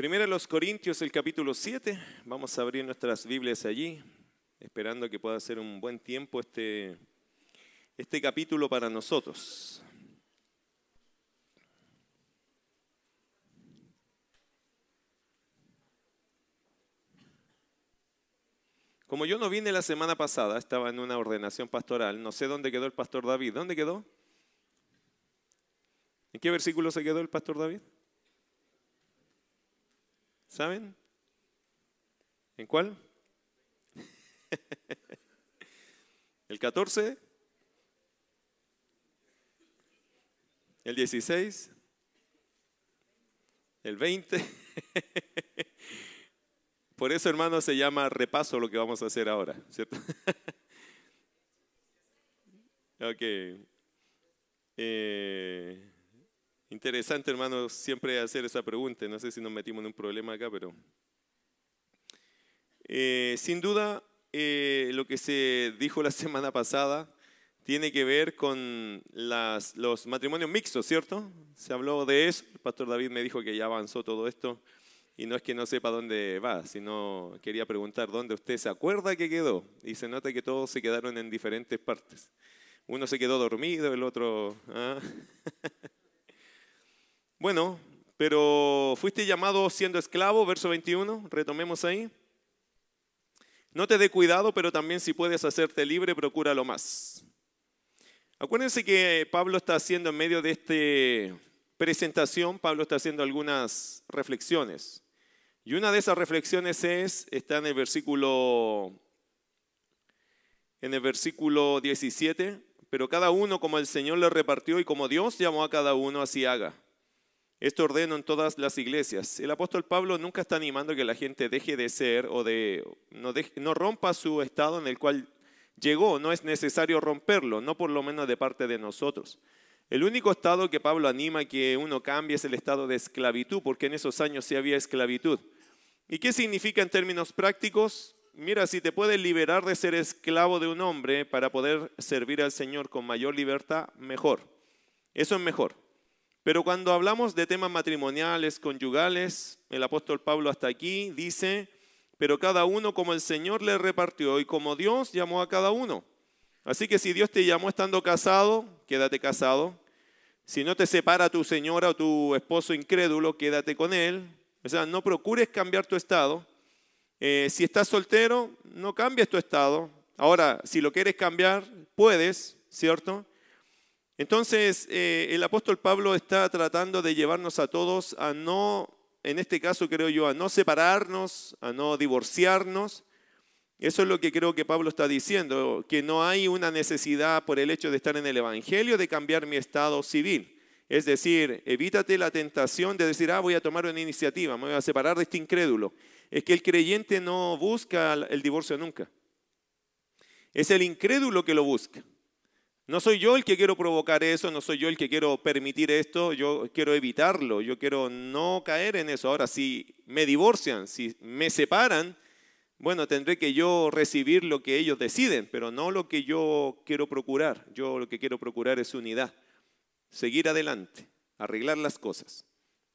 Primero los Corintios, el capítulo 7. Vamos a abrir nuestras Biblias allí, esperando que pueda ser un buen tiempo este, este capítulo para nosotros. Como yo no vine la semana pasada, estaba en una ordenación pastoral, no sé dónde quedó el pastor David. ¿Dónde quedó? ¿En qué versículo se quedó el pastor David? ¿Saben? ¿En cuál? ¿El 14? ¿El 16? ¿El 20? Por eso, hermano, se llama repaso lo que vamos a hacer ahora, ¿cierto? ok. Eh, Interesante, hermano, siempre hacer esa pregunta. No sé si nos metimos en un problema acá, pero... Eh, sin duda, eh, lo que se dijo la semana pasada tiene que ver con los matrimonios mixtos, ¿cierto? Se habló de eso. El pastor David me dijo que ya avanzó todo esto. Y no es que no sepa dónde va, sino quería preguntar dónde usted se acuerda que quedó. Y se nota que todos se quedaron en diferentes partes. Uno se quedó dormido, el otro... ¿ah? Bueno, pero fuiste llamado siendo esclavo, verso 21, retomemos ahí. No te dé cuidado, pero también si puedes hacerte libre, procúralo más. Acuérdense que Pablo está haciendo en medio de esta presentación, Pablo está haciendo algunas reflexiones. Y una de esas reflexiones es, está en el versículo, en el versículo 17, pero cada uno como el Señor le repartió y como Dios llamó a cada uno, así haga. Esto ordeno en todas las iglesias. El apóstol Pablo nunca está animando que la gente deje de ser o de no, no rompa su estado en el cual llegó. No es necesario romperlo, no por lo menos de parte de nosotros. El único estado que Pablo anima que uno cambie es el estado de esclavitud, porque en esos años sí había esclavitud. ¿Y qué significa en términos prácticos? Mira, si te puedes liberar de ser esclavo de un hombre para poder servir al Señor con mayor libertad, mejor. Eso es mejor. Pero cuando hablamos de temas matrimoniales, conyugales, el apóstol Pablo hasta aquí dice, pero cada uno como el Señor le repartió y como Dios llamó a cada uno. Así que si Dios te llamó estando casado, quédate casado. Si no te separa tu señora o tu esposo incrédulo, quédate con él. O sea, no procures cambiar tu estado. Eh, si estás soltero, no cambies tu estado. Ahora, si lo quieres cambiar, puedes, ¿cierto? Entonces, eh, el apóstol Pablo está tratando de llevarnos a todos a no, en este caso creo yo, a no separarnos, a no divorciarnos. Eso es lo que creo que Pablo está diciendo, que no hay una necesidad por el hecho de estar en el Evangelio de cambiar mi estado civil. Es decir, evítate la tentación de decir, ah, voy a tomar una iniciativa, me voy a separar de este incrédulo. Es que el creyente no busca el divorcio nunca. Es el incrédulo que lo busca. No soy yo el que quiero provocar eso, no soy yo el que quiero permitir esto, yo quiero evitarlo, yo quiero no caer en eso. Ahora, si me divorcian, si me separan, bueno, tendré que yo recibir lo que ellos deciden, pero no lo que yo quiero procurar. Yo lo que quiero procurar es unidad, seguir adelante, arreglar las cosas.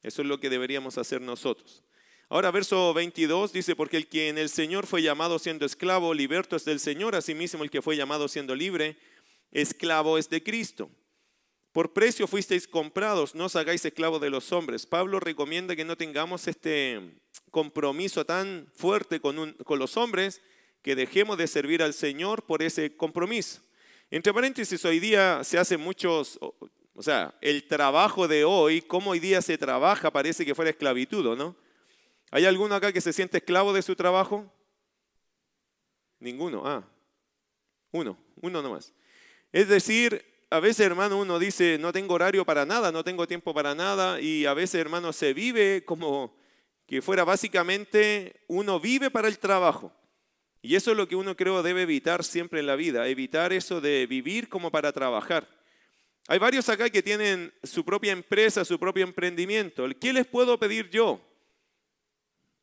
Eso es lo que deberíamos hacer nosotros. Ahora, verso 22 dice, porque el que en el Señor fue llamado siendo esclavo, liberto es del Señor, asimismo el que fue llamado siendo libre, esclavo es de Cristo. Por precio fuisteis comprados, no os hagáis esclavos de los hombres. Pablo recomienda que no tengamos este compromiso tan fuerte con, con los hombres, que dejemos de servir al Señor por ese compromiso. Entre paréntesis, hoy día se hacen muchos, o sea, el trabajo de hoy, cómo hoy día se trabaja, parece que fuera esclavitud, ¿no? ¿Hay alguno acá que se siente esclavo de su trabajo? Ninguno, ah, uno, uno nomás. Es decir, a veces, hermano, uno dice, no tengo horario para nada, no tengo tiempo para nada, y a veces, hermano, se vive como que fuera básicamente, uno vive para el trabajo. Y eso es lo que uno creo debe evitar siempre en la vida, evitar eso de vivir como para trabajar. Hay varios acá que tienen su propia empresa, su propio emprendimiento. ¿Qué les puedo pedir yo?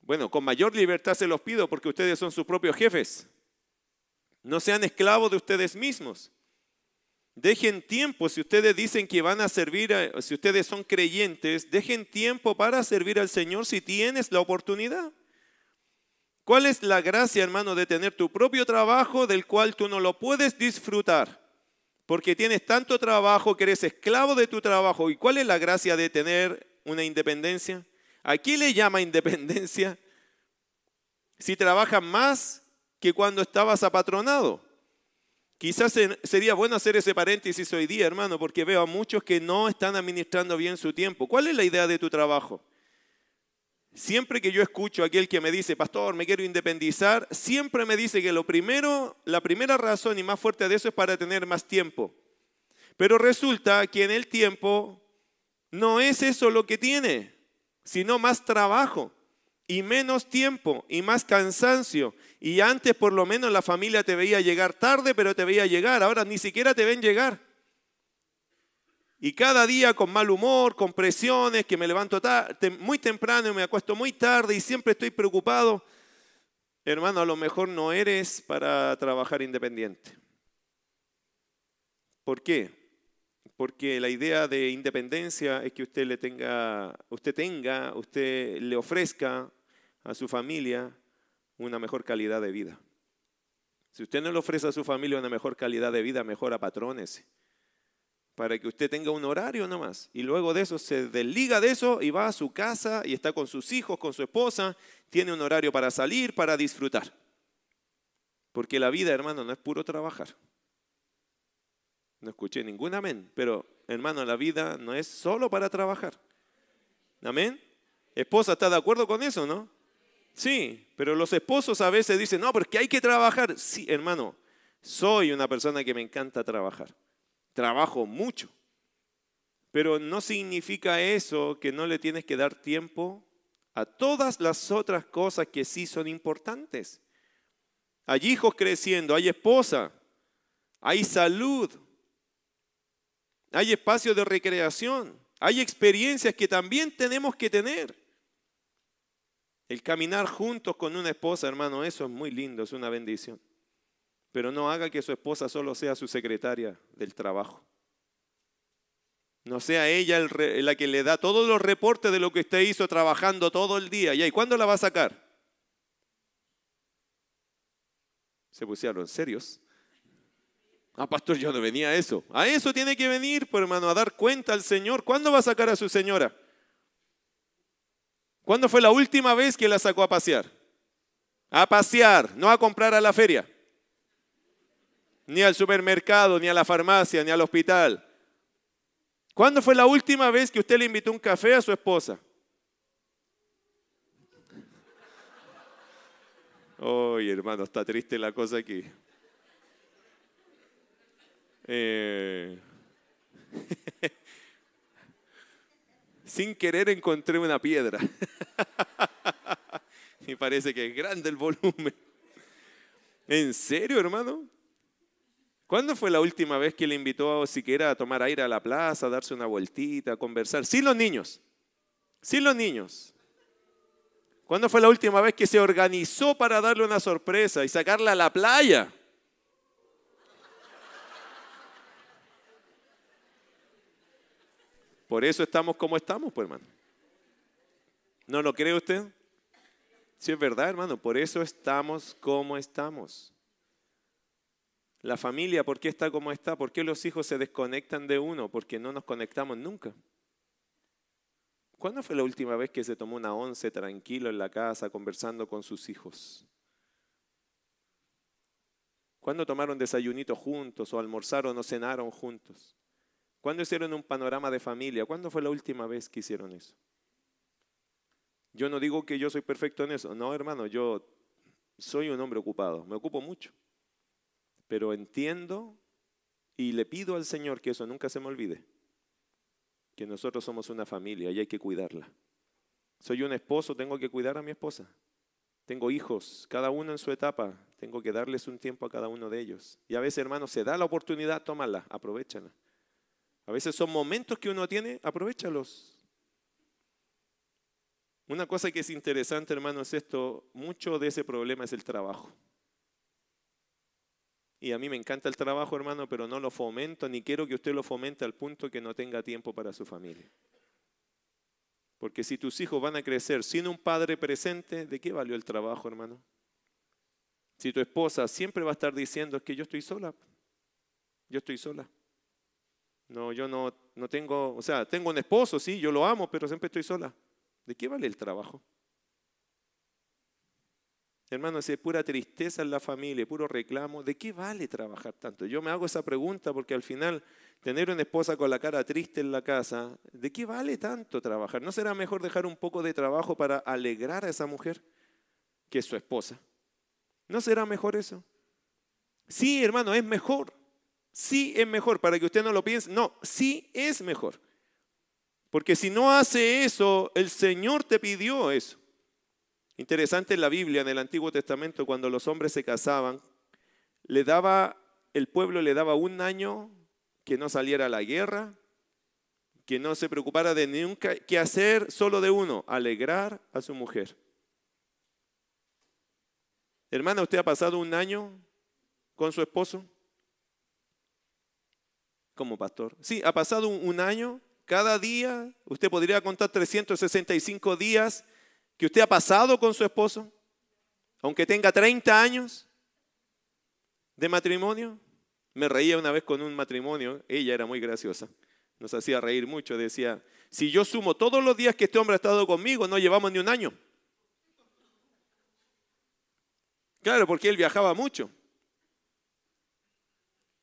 Bueno, con mayor libertad se los pido porque ustedes son sus propios jefes. No sean esclavos de ustedes mismos. Dejen tiempo, si ustedes dicen que van a servir, si ustedes son creyentes, dejen tiempo para servir al Señor si tienes la oportunidad. ¿Cuál es la gracia, hermano, de tener tu propio trabajo del cual tú no lo puedes disfrutar? Porque tienes tanto trabajo que eres esclavo de tu trabajo. ¿Y cuál es la gracia de tener una independencia? ¿A quién le llama independencia? Si trabajas más que cuando estabas apatronado. Quizás sería bueno hacer ese paréntesis hoy día, hermano, porque veo a muchos que no están administrando bien su tiempo. ¿Cuál es la idea de tu trabajo? Siempre que yo escucho a aquel que me dice, pastor, me quiero independizar, siempre me dice que lo primero, la primera razón y más fuerte de eso es para tener más tiempo. Pero resulta que en el tiempo no es eso lo que tiene, sino más trabajo y menos tiempo y más cansancio. Y antes por lo menos la familia te veía llegar tarde, pero te veía llegar. Ahora ni siquiera te ven llegar. Y cada día con mal humor, con presiones, que me levanto muy temprano y me acuesto muy tarde y siempre estoy preocupado. Hermano, a lo mejor no eres para trabajar independiente. ¿Por qué? Porque la idea de independencia es que usted le tenga, usted tenga, usted le ofrezca a su familia una mejor calidad de vida. Si usted no le ofrece a su familia una mejor calidad de vida, mejor patrones para que usted tenga un horario nomás. Y luego de eso se desliga de eso y va a su casa y está con sus hijos, con su esposa, tiene un horario para salir, para disfrutar. Porque la vida, hermano, no es puro trabajar. No escuché ningún amén, pero hermano, la vida no es solo para trabajar. Amén. Esposa, ¿está de acuerdo con eso, no? Sí, pero los esposos a veces dicen, no, porque hay que trabajar. Sí, hermano, soy una persona que me encanta trabajar. Trabajo mucho. Pero no significa eso que no le tienes que dar tiempo a todas las otras cosas que sí son importantes. Hay hijos creciendo, hay esposa, hay salud, hay espacio de recreación, hay experiencias que también tenemos que tener. El caminar juntos con una esposa, hermano, eso es muy lindo, es una bendición. Pero no haga que su esposa solo sea su secretaria del trabajo. No sea ella la que le da todos los reportes de lo que usted hizo trabajando todo el día. ¿Y cuándo la va a sacar? Se pusieron serios. Ah, pastor, yo no venía a eso. A eso tiene que venir, pues, hermano, a dar cuenta al Señor. ¿Cuándo va a sacar a su señora? ¿Cuándo fue la última vez que la sacó a pasear? A pasear, no a comprar a la feria, ni al supermercado, ni a la farmacia, ni al hospital. ¿Cuándo fue la última vez que usted le invitó un café a su esposa? Ay, hermano, está triste la cosa aquí. Eh... sin querer encontré una piedra. y parece que es grande el volumen. ¿En serio, hermano? ¿Cuándo fue la última vez que le invitó siquiera a tomar aire a la plaza, a darse una vueltita, a conversar? Sí, los niños. Sí, los niños. ¿Cuándo fue la última vez que se organizó para darle una sorpresa y sacarla a la playa? Por eso estamos como estamos, pues hermano. ¿No lo cree usted? Sí, es verdad, hermano. Por eso estamos como estamos. La familia, ¿por qué está como está? ¿Por qué los hijos se desconectan de uno? Porque no nos conectamos nunca. ¿Cuándo fue la última vez que se tomó una once tranquilo en la casa conversando con sus hijos? ¿Cuándo tomaron desayunito juntos o almorzaron o cenaron juntos? ¿Cuándo hicieron un panorama de familia? ¿Cuándo fue la última vez que hicieron eso? Yo no digo que yo soy perfecto en eso. No, hermano, yo soy un hombre ocupado. Me ocupo mucho. Pero entiendo y le pido al Señor que eso nunca se me olvide. Que nosotros somos una familia y hay que cuidarla. Soy un esposo, tengo que cuidar a mi esposa. Tengo hijos, cada uno en su etapa. Tengo que darles un tiempo a cada uno de ellos. Y a veces, hermano, se da la oportunidad, tómala, aprovechala. A veces son momentos que uno tiene, aprovechalos. Una cosa que es interesante, hermano, es esto, mucho de ese problema es el trabajo. Y a mí me encanta el trabajo, hermano, pero no lo fomento, ni quiero que usted lo fomente al punto que no tenga tiempo para su familia. Porque si tus hijos van a crecer sin un padre presente, ¿de qué valió el trabajo, hermano? Si tu esposa siempre va a estar diciendo es que yo estoy sola, yo estoy sola. No, yo no, no tengo, o sea, tengo un esposo, sí, yo lo amo, pero siempre estoy sola. ¿De qué vale el trabajo? Hermano, si es pura tristeza en la familia, puro reclamo, ¿de qué vale trabajar tanto? Yo me hago esa pregunta porque al final tener una esposa con la cara triste en la casa, ¿de qué vale tanto trabajar? ¿No será mejor dejar un poco de trabajo para alegrar a esa mujer que es su esposa? ¿No será mejor eso? Sí, hermano, es mejor. Sí es mejor, para que usted no lo piense. No, sí es mejor. Porque si no hace eso, el Señor te pidió eso. Interesante en la Biblia, en el Antiguo Testamento, cuando los hombres se casaban, le daba, el pueblo le daba un año que no saliera a la guerra, que no se preocupara de nunca qué hacer solo de uno, alegrar a su mujer. Hermana, ¿usted ha pasado un año con su esposo? Como pastor. Sí, ha pasado un, año. Cada día, usted podría contar 365 días que usted ha pasado con su esposo, aunque tenga 30 años de matrimonio. Me reía una vez con un matrimonio, ella era muy graciosa, nos hacía reír mucho, decía, si yo sumo todos los días que este hombre ha estado conmigo, no llevamos ni un año. Claro, porque él viajaba mucho.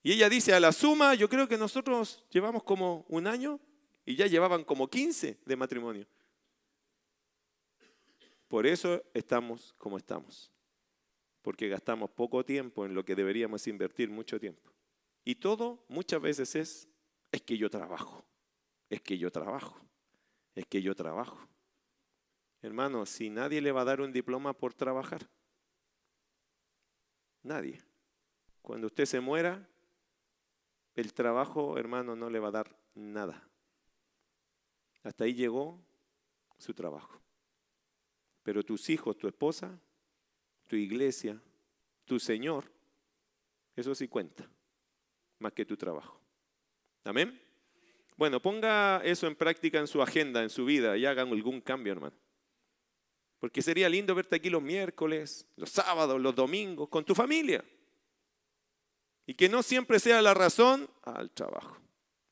Y ella dice, a la suma, yo creo que nosotros llevamos como un año y ya llevaban como 15 de matrimonio. Por eso estamos como estamos. Porque gastamos poco tiempo en lo que deberíamos invertir mucho tiempo. Y todo muchas veces es, es que yo trabajo, es que yo trabajo, es que yo trabajo. Hermano, si nadie le va a dar un diploma por trabajar, Nadie. Cuando usted se muera, el trabajo, hermano, no le va a dar nada. Hasta ahí llegó su trabajo. Pero tus hijos, tu esposa, tu iglesia, tu Señor, eso sí cuenta, más que tu trabajo. Amén. Bueno, ponga eso en práctica en su agenda, en su vida y hagan algún cambio, hermano. Porque sería lindo verte aquí los miércoles, los sábados, los domingos, con tu familia. Y que no siempre sea la razón al trabajo,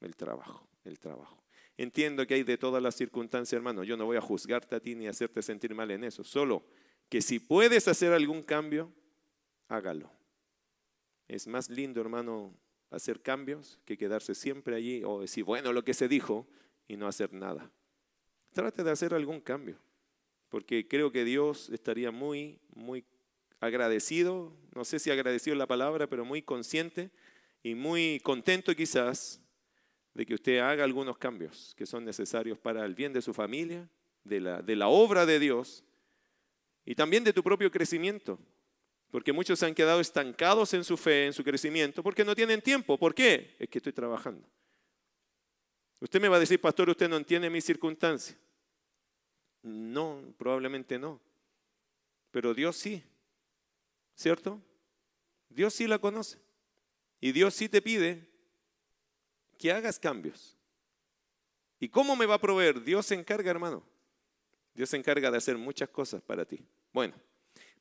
el trabajo, el trabajo. Entiendo que hay de todas las circunstancias, hermano. Yo no voy a juzgarte a ti ni hacerte sentir mal en eso. Solo que si puedes hacer algún cambio, hágalo. Es más lindo, hermano, hacer cambios que quedarse siempre allí o decir, bueno, lo que se dijo y no hacer nada. Trate de hacer algún cambio porque creo que Dios estaría muy, muy agradecido, no sé si agradecido es la palabra, pero muy consciente y muy contento quizás de que usted haga algunos cambios que son necesarios para el bien de su familia, de la, de la obra de Dios y también de tu propio crecimiento. Porque muchos se han quedado estancados en su fe, en su crecimiento, porque no tienen tiempo. ¿Por qué? Es que estoy trabajando. Usted me va a decir, pastor, usted no entiende mi circunstancia. No, probablemente no. Pero Dios sí, ¿cierto? Dios sí la conoce. Y Dios sí te pide que hagas cambios. ¿Y cómo me va a proveer? Dios se encarga, hermano. Dios se encarga de hacer muchas cosas para ti. Bueno,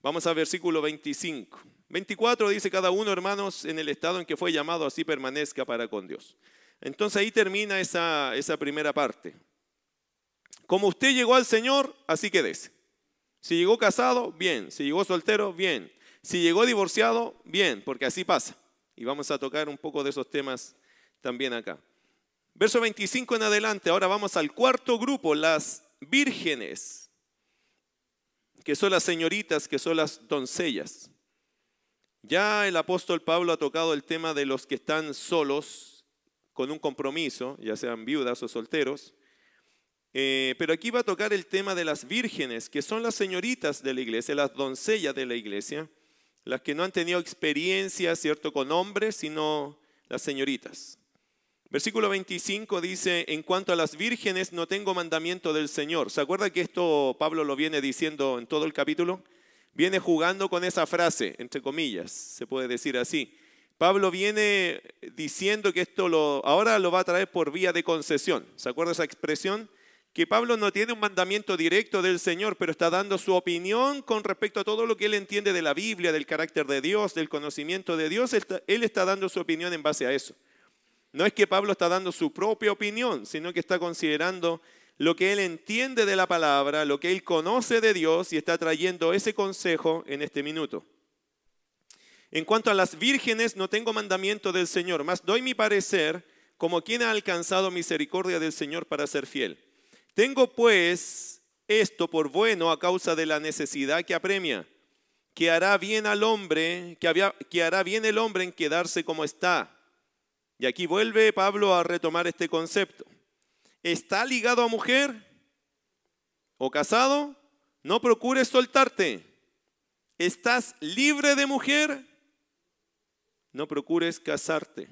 vamos al versículo 25. 24 dice, cada uno, hermanos, en el estado en que fue llamado, así permanezca para con Dios. Entonces ahí termina esa, esa primera parte. Como usted llegó al Señor, así quédese. Si llegó casado, bien. Si llegó soltero, bien. Si llegó divorciado, bien, porque así pasa. Y vamos a tocar un poco de esos temas también acá. Verso 25 en adelante, ahora vamos al cuarto grupo, las vírgenes, que son las señoritas, que son las doncellas. Ya el apóstol Pablo ha tocado el tema de los que están solos con un compromiso, ya sean viudas o solteros. Eh, pero aquí va a tocar el tema de las vírgenes, que son las señoritas de la iglesia, las doncellas de la iglesia, las que no han tenido experiencia, ¿cierto?, con hombres, sino las señoritas. Versículo 25 dice, en cuanto a las vírgenes no tengo mandamiento del Señor. ¿Se acuerda que esto Pablo lo viene diciendo en todo el capítulo? Viene jugando con esa frase, entre comillas, se puede decir así. Pablo viene diciendo que esto ahora lo va a traer por vía de concesión. ¿Se acuerda esa expresión? Que Pablo no tiene un mandamiento directo del Señor, pero está dando su opinión con respecto a todo lo que él entiende de la Biblia, del carácter de Dios, del conocimiento de Dios. Él está dando su opinión en base a eso. No es que Pablo está dando su propia opinión, sino que está considerando lo que él entiende de la palabra, lo que él conoce de Dios y está trayendo ese consejo en este minuto. En cuanto a las vírgenes, no tengo mandamiento del Señor, mas doy mi parecer como quien ha alcanzado misericordia del Señor para ser fiel. Tengo pues esto por bueno a causa de la necesidad que apremia, que hará bien al hombre, que, hará bien el hombre en quedarse como está. Y aquí vuelve Pablo a retomar este concepto. ¿Está ligado a mujer o casado? No procures soltarte. ¿Estás libre de mujer? no procures casarte.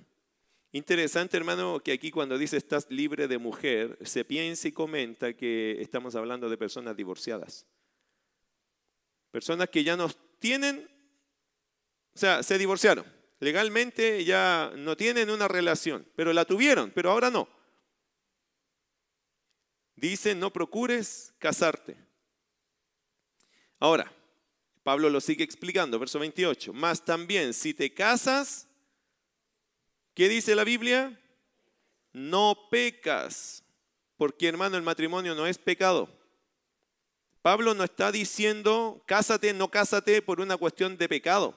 Interesante, hermano, que aquí cuando dice estás libre de mujer, se piensa y comenta que estamos hablando de personas divorciadas. Personas que ya no tienen, o sea, se divorciaron. Legalmente ya no tienen una relación, pero la tuvieron, pero ahora no. Dice, no procures casarte. Ahora, Pablo lo sigue explicando, verso 28. Más también, si te casas, ¿qué dice la Biblia? No pecas, porque hermano, el matrimonio no es pecado. Pablo no está diciendo, cásate, no cásate por una cuestión de pecado.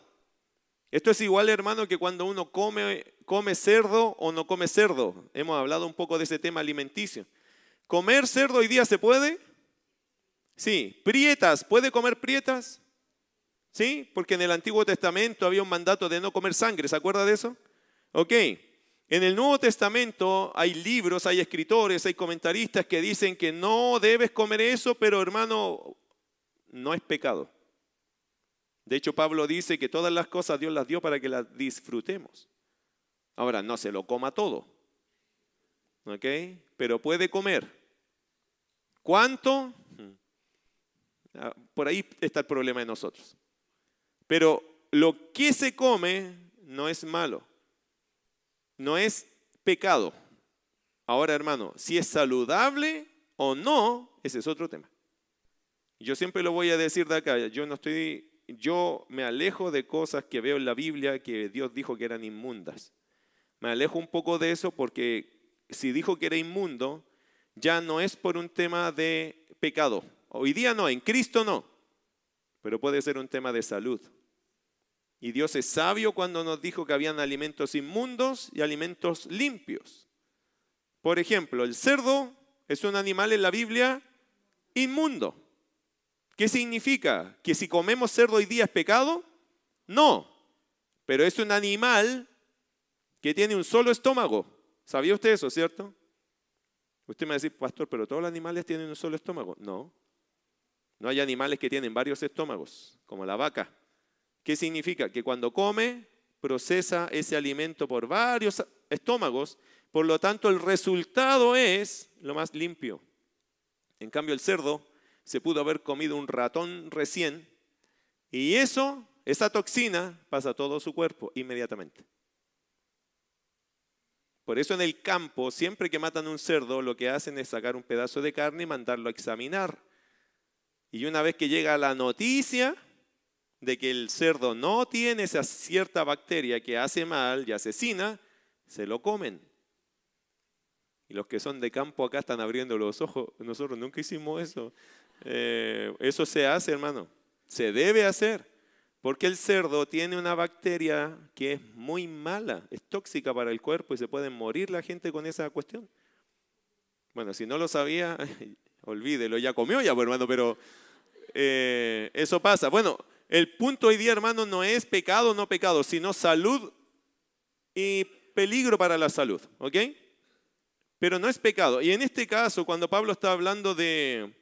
Esto es igual, hermano, que cuando uno come, come cerdo o no come cerdo. Hemos hablado un poco de ese tema alimenticio. ¿Comer cerdo hoy día se puede? Sí. ¿Prietas? ¿Puede comer prietas? ¿Sí? Porque en el Antiguo Testamento había un mandato de no comer sangre, ¿se acuerda de eso? Ok. En el Nuevo Testamento hay libros, hay escritores, hay comentaristas que dicen que no debes comer eso, pero hermano, no es pecado. De hecho, Pablo dice que todas las cosas Dios las dio para que las disfrutemos. Ahora, no se lo coma todo. ¿Ok? Pero puede comer. ¿Cuánto? Ah, por ahí está el problema de nosotros. Pero lo que se come no es malo, no es pecado. Ahora, hermano, si es saludable o no, ese es otro tema. Yo siempre lo voy a decir de acá, yo no estoy, yo me alejo de cosas que veo en la Biblia que Dios dijo que eran inmundas. Me alejo un poco de eso porque si dijo que era inmundo, ya no es por un tema de pecado. Hoy día no, en Cristo no, pero puede ser un tema de salud. Y Dios es sabio cuando nos dijo que habían alimentos inmundos y alimentos limpios. Por ejemplo, el cerdo es un animal en la Biblia inmundo. ¿Qué significa? ¿Que si comemos cerdo hoy día es pecado? No, pero es un animal que tiene un solo estómago. ¿Sabía usted eso, cierto? Usted me va a decir, pastor, pero todos los animales tienen un solo estómago. No, no hay animales que tienen varios estómagos, como la vaca. ¿Qué significa? Que cuando come, procesa ese alimento por varios estómagos, por lo tanto el resultado es lo más limpio. En cambio el cerdo se pudo haber comido un ratón recién y eso, esa toxina, pasa a todo su cuerpo inmediatamente. Por eso en el campo, siempre que matan un cerdo, lo que hacen es sacar un pedazo de carne y mandarlo a examinar. Y una vez que llega la noticia, de que el cerdo no tiene esa cierta bacteria que hace mal y asesina, se lo comen. Y los que son de campo acá están abriendo los ojos. Nosotros nunca hicimos eso. Eh, eso se hace, hermano. Se debe hacer. Porque el cerdo tiene una bacteria que es muy mala, es tóxica para el cuerpo y se puede morir la gente con esa cuestión. Bueno, si no lo sabía, olvídelo, ya comió ya, pues, hermano, pero eh, eso pasa. Bueno, el punto hoy día, hermano, no es pecado o no pecado, sino salud y peligro para la salud, ¿ok? Pero no es pecado. Y en este caso, cuando Pablo está hablando de,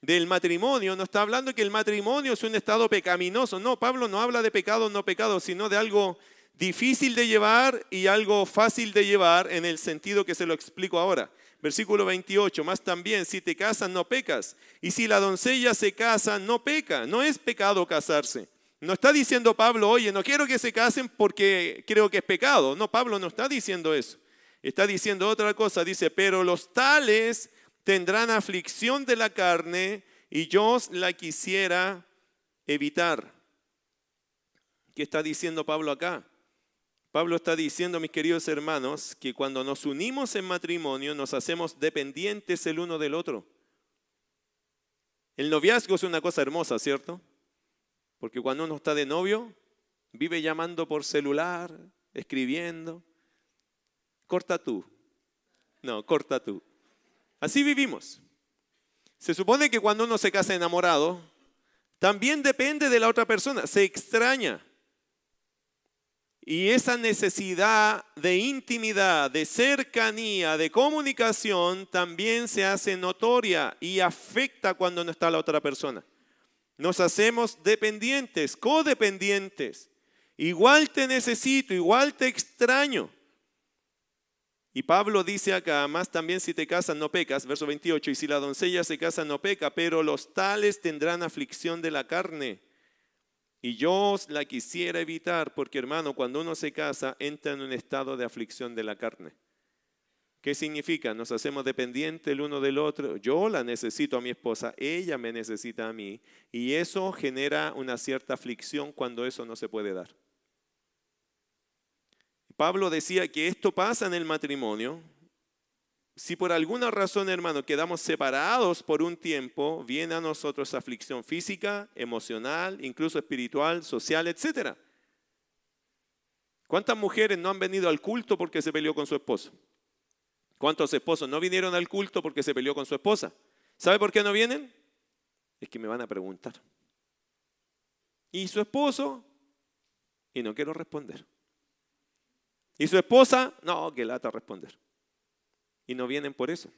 del matrimonio, no está hablando que el matrimonio es un estado pecaminoso. No, Pablo no habla de pecado o no pecado, sino de algo difícil de llevar y algo fácil de llevar en el sentido que se lo explico ahora. Versículo 28, más también, si te casas no pecas, y si la doncella se casa no peca, no es pecado casarse, No está diciendo Pablo, oye, no quiero que se casen porque creo que es pecado. No, Pablo no está diciendo eso. Está diciendo otra cosa. Dice, pero los tales tendrán aflicción de la carne y yo la quisiera evitar. ¿Qué está diciendo Pablo acá? Pablo está diciendo, mis queridos hermanos, que cuando nos unimos en matrimonio nos hacemos dependientes el uno del otro. El noviazgo es una cosa hermosa, ¿cierto? Porque cuando uno está de novio, vive llamando por celular, escribiendo. Corta tú. No, corta tú. Así vivimos. Se supone que cuando uno se casa enamorado, también depende de la otra persona, se extraña. Y esa necesidad de intimidad, de cercanía, de comunicación también se hace notoria y afecta cuando no está la otra persona. Nos hacemos dependientes, codependientes. Igual te necesito, igual te extraño. Y Pablo dice acá, más también si te casas no pecas, verso 28, y si la doncella se casa no peca, pero los tales tendrán aflicción de la carne. Y yo la quisiera evitar, porque hermano, cuando uno se casa, entra en un estado de aflicción de la carne. ¿Qué significa? Nos hacemos dependientes el uno del otro. Yo la necesito a mi esposa, ella me necesita a mí. Y eso genera una cierta aflicción cuando eso no se puede dar. Pablo decía que esto pasa en el matrimonio. Si por alguna razón, hermano, quedamos separados por un tiempo, viene a nosotros aflicción física, emocional, incluso espiritual, social, etc. ¿Cuántas mujeres no han venido al culto porque se peleó con su esposo? ¿Cuántos esposos no vinieron al culto porque se peleó con su esposa? ¿Sabe por qué no vienen? Es que me van a preguntar. ¿Y su esposo? Y no quiero responder. ¿Y su esposa? No, que lata responder. Y no vienen por eso.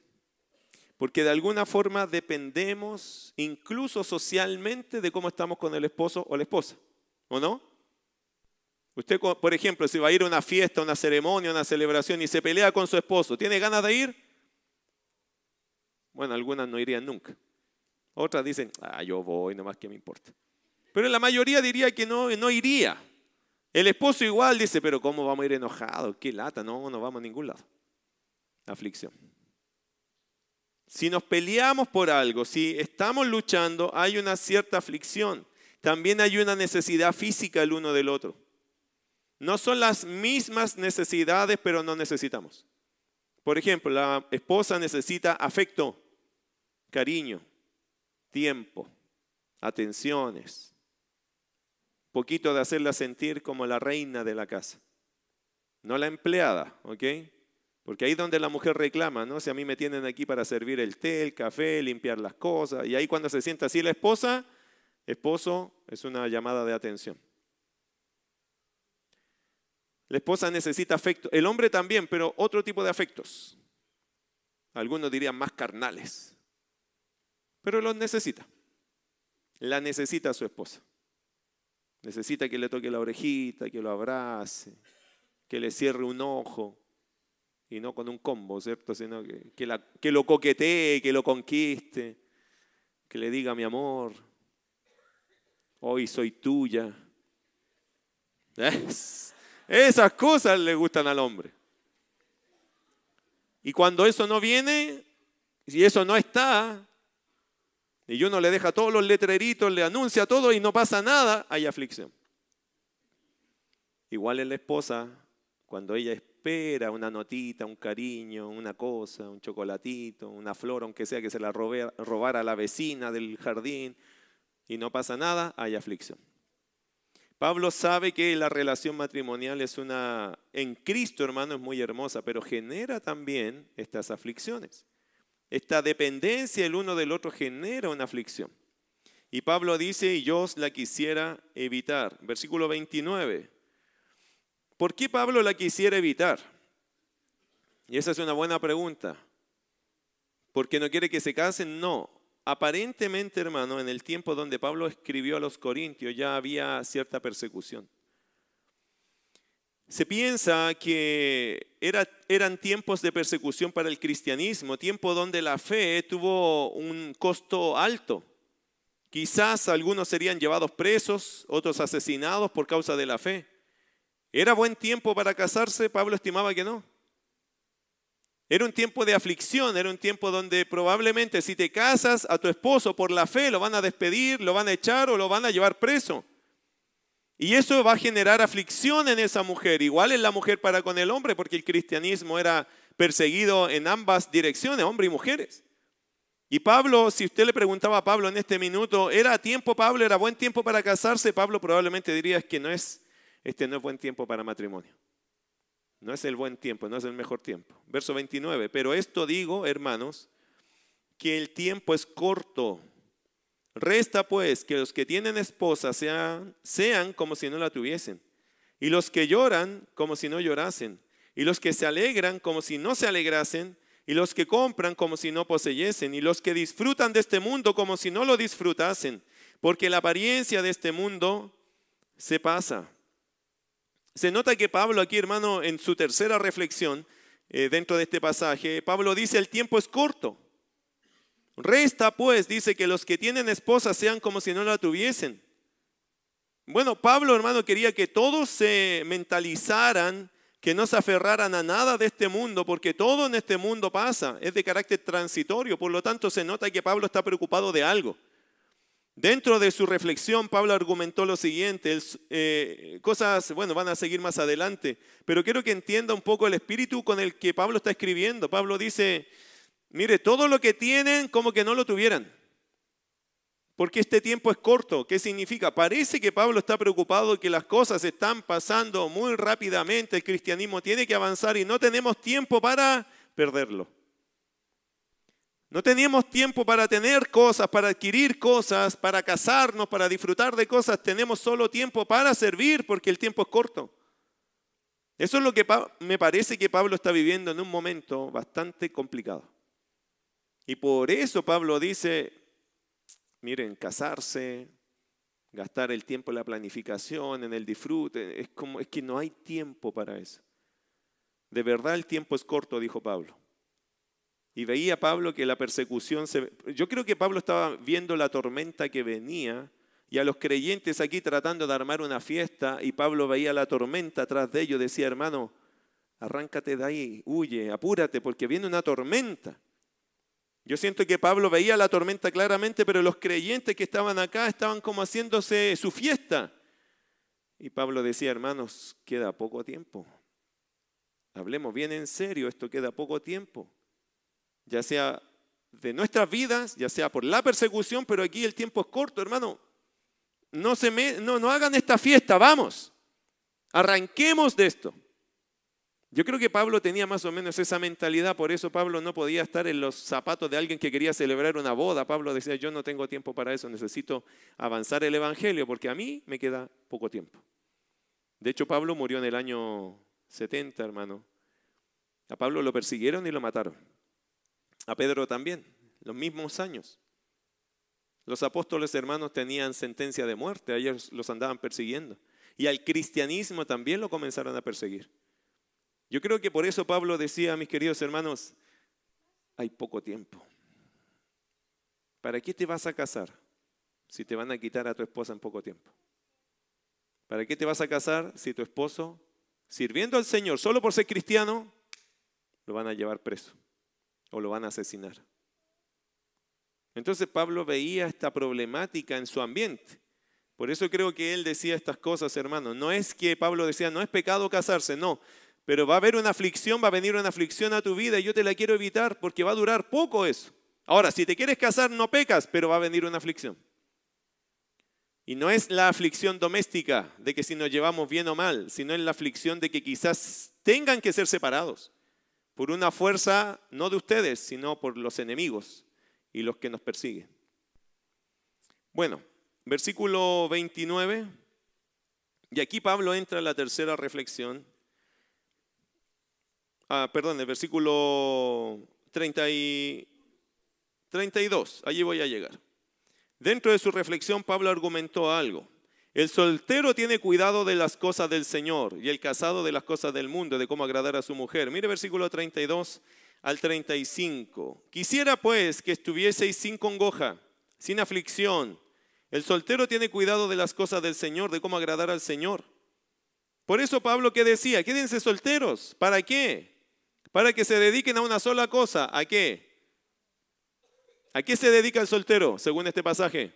Porque de alguna forma dependemos, incluso socialmente, de cómo estamos con el esposo o la esposa. ¿O no? Usted, por ejemplo, si va a ir a una fiesta, una ceremonia, una celebración y se pelea con su esposo, ¿tiene ganas de ir? Bueno, algunas no irían nunca. Otras dicen, ah, yo voy, nomás que me importa. Pero la mayoría diría que no, no iría. El esposo igual dice, pero ¿cómo vamos a ir enojados? Qué lata, no, no vamos a ningún lado. Aflicción. Si nos peleamos por algo, si estamos luchando, hay una cierta aflicción. También hay una necesidad física el uno del otro. No son las mismas necesidades, pero no necesitamos. Por ejemplo, la esposa necesita afecto, cariño, tiempo, atenciones, poquito de hacerla sentir como la reina de la casa, no la empleada, ¿ok? Porque ahí es donde la mujer reclama, ¿no? Si a mí me tienen aquí para servir el té, el café, limpiar las cosas, y ahí cuando se sienta así la esposa, esposo es una llamada de atención. La esposa necesita afecto. El hombre también, pero otro tipo de afectos. Algunos dirían más carnales. Pero los necesita. La necesita su esposa. Necesita que le toque la orejita, que lo abrace, que le cierre un ojo. Y no con un combo, ¿cierto? Sino que, que, lo coquetee, que lo conquiste, que le diga mi amor, hoy soy tuya. Es esas cosas le gustan al hombre. Y cuando eso no viene, si eso no está, y uno le deja todos los letreritos, le anuncia todo y no pasa nada, hay aflicción. Igual en la esposa, cuando ella una notita, un cariño, una cosa, un chocolatito, una flor, aunque sea que se la robara a la vecina del jardín, y no pasa nada, hay aflicción. Pablo sabe que la relación matrimonial es una, en Cristo hermano, es muy hermosa, pero genera también estas aflicciones. Esta dependencia el uno del otro genera una aflicción. Y Pablo dice, y yo la quisiera evitar. Versículo 29. ¿Por qué Pablo la quisiera evitar? Y esa es una buena pregunta. ¿Porque no quiere que se casen? No. Aparentemente, hermano, en el tiempo donde Pablo escribió a los Corintios ya había cierta persecución. Se piensa que eran tiempos de persecución para el cristianismo, tiempo donde la fe tuvo un costo alto, Quizás algunos serían llevados presos, otros asesinados por causa de la fe. ¿Era buen tiempo para casarse? Pablo estimaba que no. Era un tiempo de aflicción, era un tiempo donde probablemente si te casas a tu esposo por la fe lo van a despedir, lo van a echar o lo van a llevar preso. Y eso va a generar aflicción en esa mujer, igual en la mujer para con el hombre, porque el cristianismo era perseguido en ambas direcciones, hombres y mujeres. Y Pablo, si usted le preguntaba a Pablo en este minuto, ¿era tiempo, Pablo? ¿Era buen tiempo para casarse? Pablo probablemente diría que no es, este no es buen tiempo para matrimonio. No es el buen tiempo, no es el mejor tiempo. Verso 29. Pero esto digo, hermanos, que el tiempo es corto. Resta pues que los que tienen esposa sean, sean como si no la tuviesen. Y los que lloran como si no llorasen. Y los que se alegran como si no se alegrasen. Y los que compran como si no poseyesen. Y los que disfrutan de este mundo como si no lo disfrutasen. Porque la apariencia de este mundo se pasa se nota que Pablo aquí, hermano, en su tercera reflexión eh, dentro de este pasaje, Pablo dice, el tiempo es corto. Resta pues, dice que los que tienen esposa sean como si no la tuviesen. Bueno, Pablo, hermano, quería que todos se mentalizaran, que no se aferraran a nada de este mundo, porque todo en este mundo pasa, es de carácter transitorio, por lo tanto se nota que Pablo está preocupado de algo. Dentro de su reflexión, Pablo argumentó lo siguiente, eh, cosas, bueno, van a seguir más adelante, pero quiero que entienda un poco el espíritu con el que Pablo está escribiendo. Pablo dice, mire, todo lo que tienen como que no lo tuvieran, porque este tiempo es corto. ¿Qué significa? Parece que Pablo está preocupado que las cosas están pasando muy rápidamente, el cristianismo tiene que avanzar y no tenemos tiempo para perderlo. No teníamos tiempo para tener cosas, para adquirir cosas, para casarnos, para disfrutar de cosas. Tenemos solo tiempo para servir porque el tiempo es corto. Eso es lo que me parece que Pablo está viviendo en un momento bastante complicado. Y por eso Pablo dice, miren, casarse, gastar el tiempo en la planificación, en el disfrute, es como es que no hay tiempo para eso. De verdad el tiempo es corto, dijo Pablo. Y veía Pablo que la persecución se... Yo creo que Pablo estaba viendo la tormenta que venía y a los creyentes aquí tratando de armar una fiesta y Pablo veía la tormenta atrás de ellos, decía, hermano, arráncate de ahí, huye, apúrate porque viene una tormenta. Yo siento que Pablo veía la tormenta claramente, pero los creyentes que estaban acá estaban como haciéndose su fiesta. Y Pablo decía, hermanos, queda poco tiempo. Hablemos bien en serio, esto queda poco tiempo ya sea de nuestras vidas, ya sea por la persecución, pero aquí el tiempo es corto, hermano. No, se me, no, no hagan esta fiesta, vamos, arranquemos de esto. Yo creo que Pablo tenía más o menos esa mentalidad, por eso Pablo no podía estar en los zapatos de alguien que quería celebrar una boda. Pablo decía, yo no tengo tiempo para eso, necesito avanzar el Evangelio, porque a mí me queda poco tiempo. De hecho, Pablo murió en el año 70, hermano. A Pablo lo persiguieron y lo mataron. A Pedro también, los mismos años. Los apóstoles hermanos tenían sentencia de muerte, a ellos los andaban persiguiendo. Y al cristianismo también lo comenzaron a perseguir. Yo creo que por eso Pablo decía, mis queridos hermanos, hay poco tiempo. ¿Para qué te vas a casar si te van a quitar a tu esposa en poco tiempo? ¿Para qué te vas a casar si tu esposo, sirviendo al Señor solo por ser cristiano, lo van a llevar preso? O lo van a asesinar. Entonces Pablo veía esta problemática en su ambiente. Por eso creo que él decía estas cosas, hermano. No es que Pablo decía, no es pecado casarse, no. Pero va a haber una aflicción, va a venir una aflicción a tu vida y yo te la quiero evitar porque va a durar poco eso. Ahora, si te quieres casar, no pecas, pero va a venir una aflicción. Y no es la aflicción doméstica de que si nos llevamos bien o mal, sino es la aflicción de que quizás tengan que ser separados por una fuerza no de ustedes, sino por los enemigos y los que nos persiguen. Bueno, versículo 29, y aquí Pablo entra en la tercera reflexión. Ah, perdón, el versículo 30 y 32, allí voy a llegar. Dentro de su reflexión, Pablo argumentó algo. El soltero tiene cuidado de las cosas del Señor y el casado de las cosas del mundo, de cómo agradar a su mujer. Mire versículo 32 al 35. Quisiera pues que estuvieseis sin congoja, sin aflicción El soltero tiene cuidado de las cosas del Señor, de cómo agradar al Señor. Por eso Pablo que decía, quédense solteros. ¿Para qué? Para que se dediquen a una sola cosa. ¿A qué? ¿A qué se dedica el soltero, según este pasaje?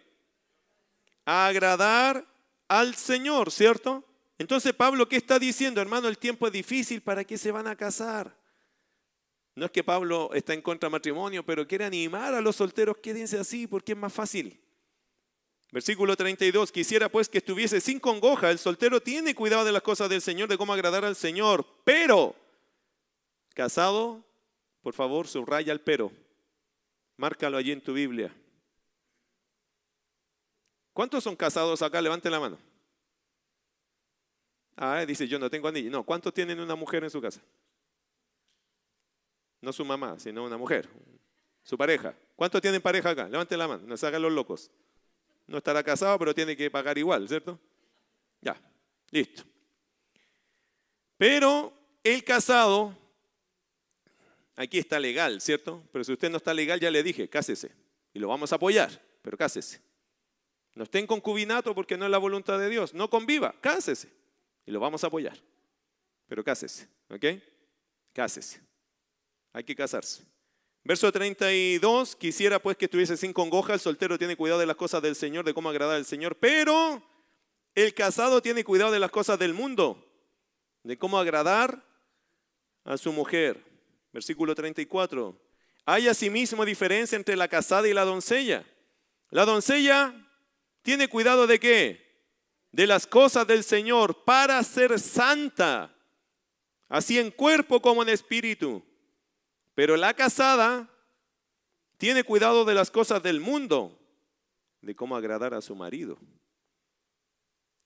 A agradar al Señor, ¿cierto? Entonces Pablo, ¿qué está diciendo? Hermano, el tiempo es difícil, ¿para qué se van a casar? No es que Pablo está en contra del matrimonio, pero quiere animar a los solteros, quédense así porque es más fácil. Versículo 32, quisiera pues que estuviese sin congoja. El soltero tiene cuidado de las cosas del Señor, de cómo agradar al Señor. Pero, casado, por favor, subraya el pero. Márcalo allí en tu Biblia. ¿Cuántos son casados acá? Levanten la mano. Ah, dice, yo no tengo anillo. No, ¿cuántos tienen una mujer en su casa? No su mamá, sino una mujer. Su pareja. ¿Cuántos tienen pareja acá? Levanten la mano, no se hagan los locos. No estará casado, pero tiene que pagar igual, ¿cierto? Ya, listo. Pero el casado, aquí está legal, ¿cierto? Pero si usted no está legal, ya le dije, cásese. Y lo vamos a apoyar, pero cásese. No esté en concubinato porque no es la voluntad de Dios. No conviva, cásese. Y lo vamos a apoyar. Pero cásese, ¿ok? Cásese. Hay que casarse. Verso 32, quisiera pues que estuviese sin congoja, el soltero tiene cuidado de las cosas del Señor, de cómo agradar al Señor, pero el casado tiene cuidado de las cosas del mundo, de cómo agradar a su mujer. Versículo 34, hay asimismo diferencia entre la casada y la doncella. La doncella tiene cuidado de qué? De las cosas del Señor para ser santa, así en cuerpo como en espíritu. Pero la casada tiene cuidado de las cosas del mundo, de cómo agradar a su marido.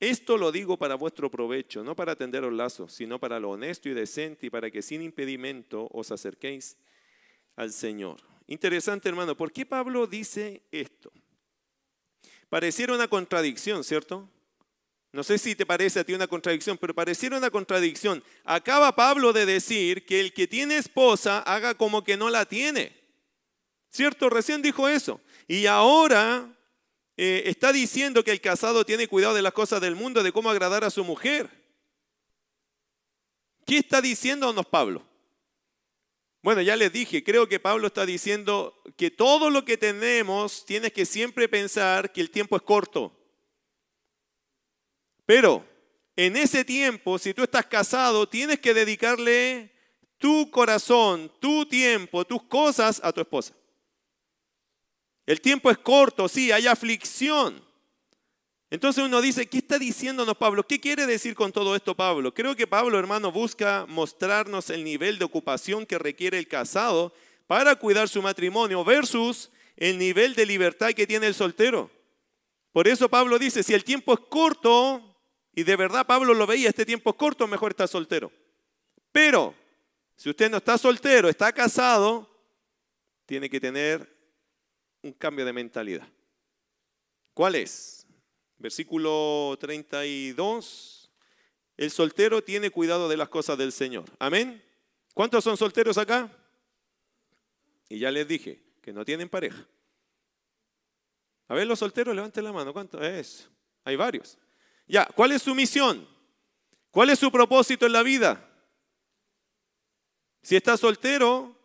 Esto lo digo para vuestro provecho, no para atender los lazos, sino para lo honesto y decente y para que sin impedimento os acerquéis al Señor. Interesante, hermano, ¿por qué Pablo dice esto? Pareciera una contradicción, ¿cierto? No sé si te parece a ti una contradicción, pero pareciera una contradicción. Acaba Pablo de decir que el que tiene esposa haga como que no la tiene. ¿Cierto? Recién dijo eso. Y ahora eh, está diciendo que el casado tiene cuidado de las cosas del mundo, de cómo agradar a su mujer. ¿Qué está diciéndonos Pablo? Bueno, ya les dije, creo que Pablo está diciendo que todo lo que tenemos tienes que siempre pensar que el tiempo es corto. Pero en ese tiempo, si tú estás casado, tienes que dedicarle tu corazón, tu tiempo, tus cosas a tu esposa. El tiempo es corto, sí, hay aflicción. Entonces uno dice, ¿qué está diciéndonos Pablo? ¿Qué quiere decir con todo esto Pablo? Creo que Pablo, hermano, busca mostrarnos el nivel de ocupación que requiere el casado para cuidar su matrimonio versus el nivel de libertad que tiene el soltero. Por eso Pablo dice, si el tiempo es corto, y de verdad Pablo lo veía, este tiempo es corto, mejor está soltero. Pero si usted no está soltero, está casado, tiene que tener un cambio de mentalidad. ¿Cuál es? Versículo 32. El soltero tiene cuidado de las cosas del Señor. Amén. ¿Cuántos son solteros acá? Y ya les dije que no tienen pareja. A ver, los solteros, levanten la mano. ¿Cuántos es? Hay varios. Ya, ¿cuál es su misión? ¿Cuál es su propósito en la vida? Si está soltero,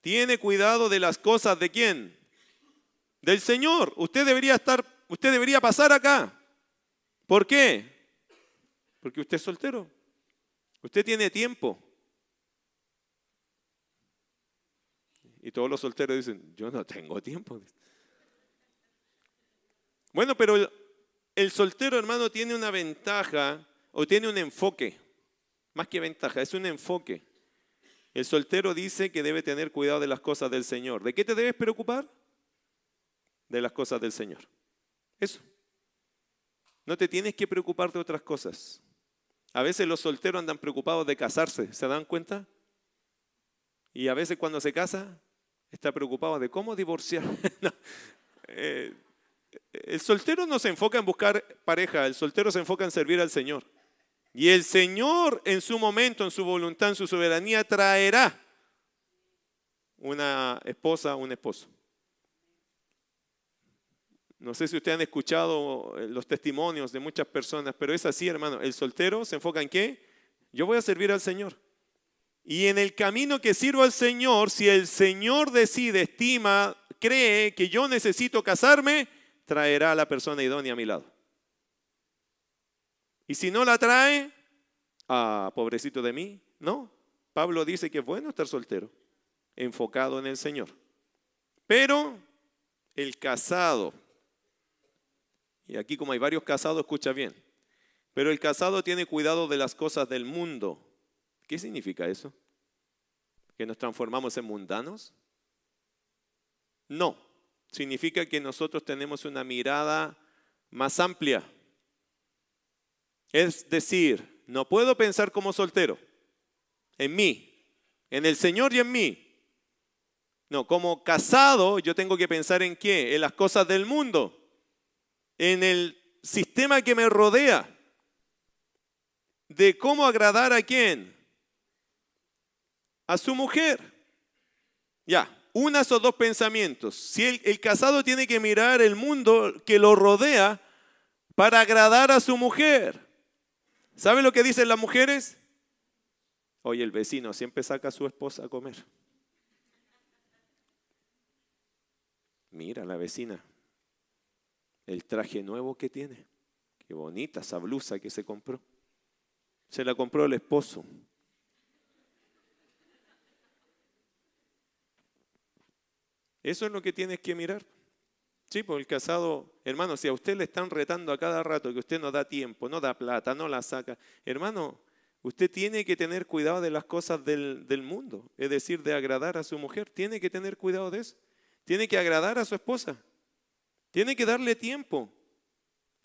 tiene cuidado de las cosas de quién? Del Señor. Usted debería estar, usted debería pasar acá. ¿Por qué? Porque usted es soltero. Usted tiene tiempo. Y todos los solteros dicen, yo no tengo tiempo. Bueno, pero el soltero, hermano, tiene una ventaja o tiene un enfoque. Más que ventaja, es un enfoque. El soltero dice que debe tener cuidado de las cosas del Señor. ¿De qué te debes preocupar? De las cosas del Señor. Eso. No te tienes que preocupar de otras cosas. A veces los solteros andan preocupados de casarse, ¿se dan cuenta? Y a veces cuando se casa, está preocupado de cómo divorciar. Eh, el soltero no se enfoca en buscar pareja, el soltero se enfoca en servir al Señor. Y el Señor en su momento, en su voluntad, en su soberanía, traerá una esposa, un esposo. No sé si ustedes han escuchado eh, los testimonios de muchas personas, pero es así, hermano. El soltero se enfoca en qué? Yo voy a servir al Señor. Y en el camino que sirvo al Señor, si el Señor decide, estima, cree que yo necesito casarme, traerá a la persona idónea a mi lado. Y si no la trae, ah, pobrecito de mí, no. Pablo dice que es bueno estar soltero, enfocado en el Señor. Pero el casado, y aquí como hay varios casados, escucha bien, pero el casado tiene cuidado de las cosas del mundo. ¿Qué significa eso? ¿Que nos transformamos en mundanos? No, significa que nosotros tenemos una mirada más amplia. Es decir, no puedo pensar como soltero, en mí, en el Señor y en mí. No, como casado yo tengo que pensar en qué? En las cosas del mundo, en el sistema que me rodea, de cómo agradar a quién? A su mujer. Ya, unas o dos pensamientos. Si el, casado tiene que mirar el mundo que lo rodea para agradar a su mujer. ¿Sabe lo que dicen las mujeres? Oye, el vecino siempre saca a su esposa a comer. Mira la vecina, el traje nuevo que tiene. Qué bonita esa blusa que se compró. Se la compró el esposo. Eso es lo que tienes que mirar. Sí, porque el casado, hermano, si a usted le están retando a cada rato que usted no da tiempo, no da plata, no la saca, hermano, usted tiene que tener cuidado de las cosas del, del mundo, es decir, de agradar a su mujer, tiene que tener cuidado de eso, tiene que agradar a su esposa, tiene que darle tiempo,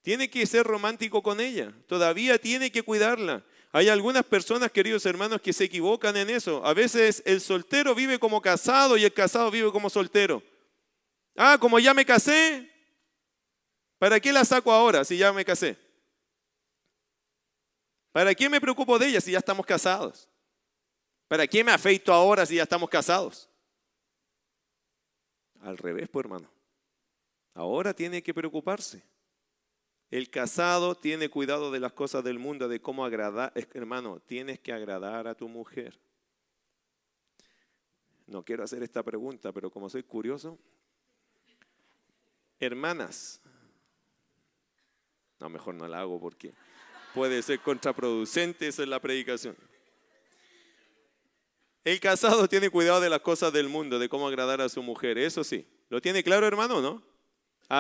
tiene que ser romántico con ella, todavía tiene que cuidarla. Hay algunas personas, queridos hermanos, que se equivocan en eso. A veces el soltero vive como casado y el casado vive como soltero. Ah, como ya me casé, ¿para qué la saco ahora si ya me casé? ¿Para qué me preocupo de ella si ya estamos casados? ¿Para qué me afeito ahora si ya estamos casados? Al revés, pues hermano. Ahora tiene que preocuparse. El casado tiene cuidado de las cosas del mundo, de cómo agradar. Hermano, tienes que agradar a tu mujer. No quiero hacer esta pregunta, pero como soy curioso, hermanas, no, mejor no la hago porque puede ser contraproducente, esa es la predicación. El casado tiene cuidado de las cosas del mundo, de cómo agradar a su mujer, eso sí. ¿Lo tiene claro, hermano, no?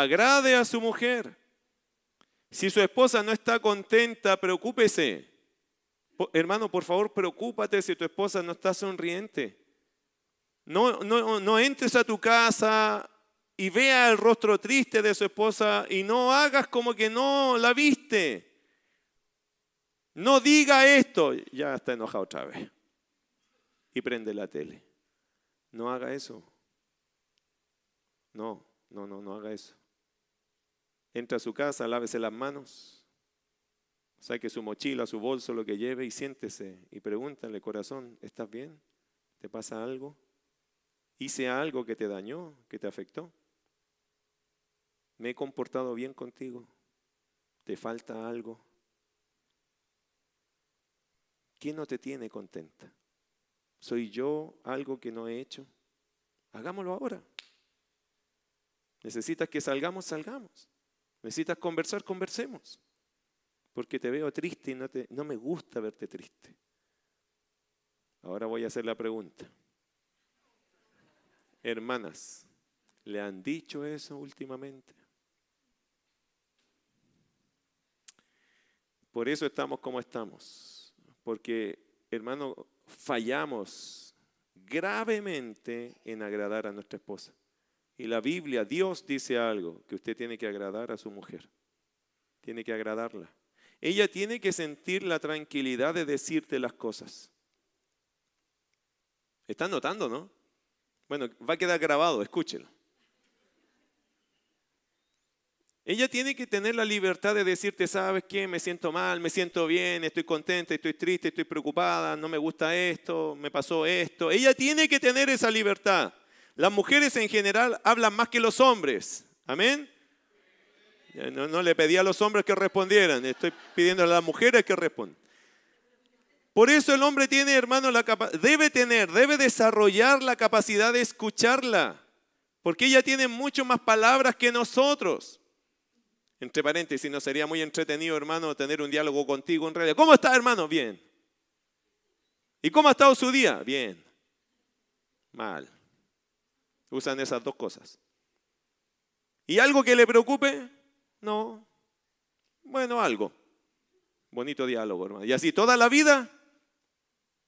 Agrade a su mujer. Si su esposa no está contenta, preocúpese. Hermano, por favor, preocúpate si tu esposa no está sonriente. No, no, no entres a tu casa y vea el rostro triste de su esposa y no hagas como que no la viste. No diga esto, ya está enojado otra vez. Y prende la tele. No haga eso. No, no, no, no haga eso. Entra a su casa, lávese las manos, saque su mochila, su bolso, lo que lleve y siéntese y pregúntale, corazón, ¿estás bien? ¿Te pasa algo? ¿Hice algo que te dañó, que te afectó? ¿Me he comportado bien contigo? ¿Te falta algo? ¿Quién no te tiene contenta? ¿Soy yo algo que no he hecho? Hagámoslo ahora. ¿Necesitas que salgamos? Salgamos. Necesitas conversar, conversemos. Porque te veo triste y no, me gusta verte triste. Ahora voy a hacer la pregunta. Hermanas, ¿le han dicho eso últimamente? Por eso estamos como estamos. Porque, hermano, fallamos gravemente en agradar a nuestra esposa. Y la Biblia, Dios dice algo, que usted tiene que agradar a su mujer. Tiene que agradarla. Ella tiene que sentir la tranquilidad de decirte las cosas. ¿Están notando, no? Bueno, va a quedar grabado, escúchelo. Ella tiene que tener la libertad de decirte, ¿sabes qué? Me siento mal, me siento bien, estoy contenta, estoy triste, estoy preocupada, no me gusta esto, me pasó esto. Ella tiene que tener esa libertad. Las mujeres en general hablan más que los hombres. Amén. No, le pedí a los hombres que respondieran, estoy pidiendo a las mujeres que respondan. Por eso el hombre tiene, hermano, la debe tener, debe desarrollar la capacidad de escucharla, porque ella tiene mucho más palabras que nosotros. Entre paréntesis, no sería muy entretenido, hermano, tener un diálogo contigo en realidad. ¿Cómo está, hermano? Bien. ¿Y cómo ha estado su día? Bien. Mal. Usan esas dos cosas. ¿Y algo que le preocupe? No. Bueno, algo. Bonito diálogo, hermano. Y así toda la vida.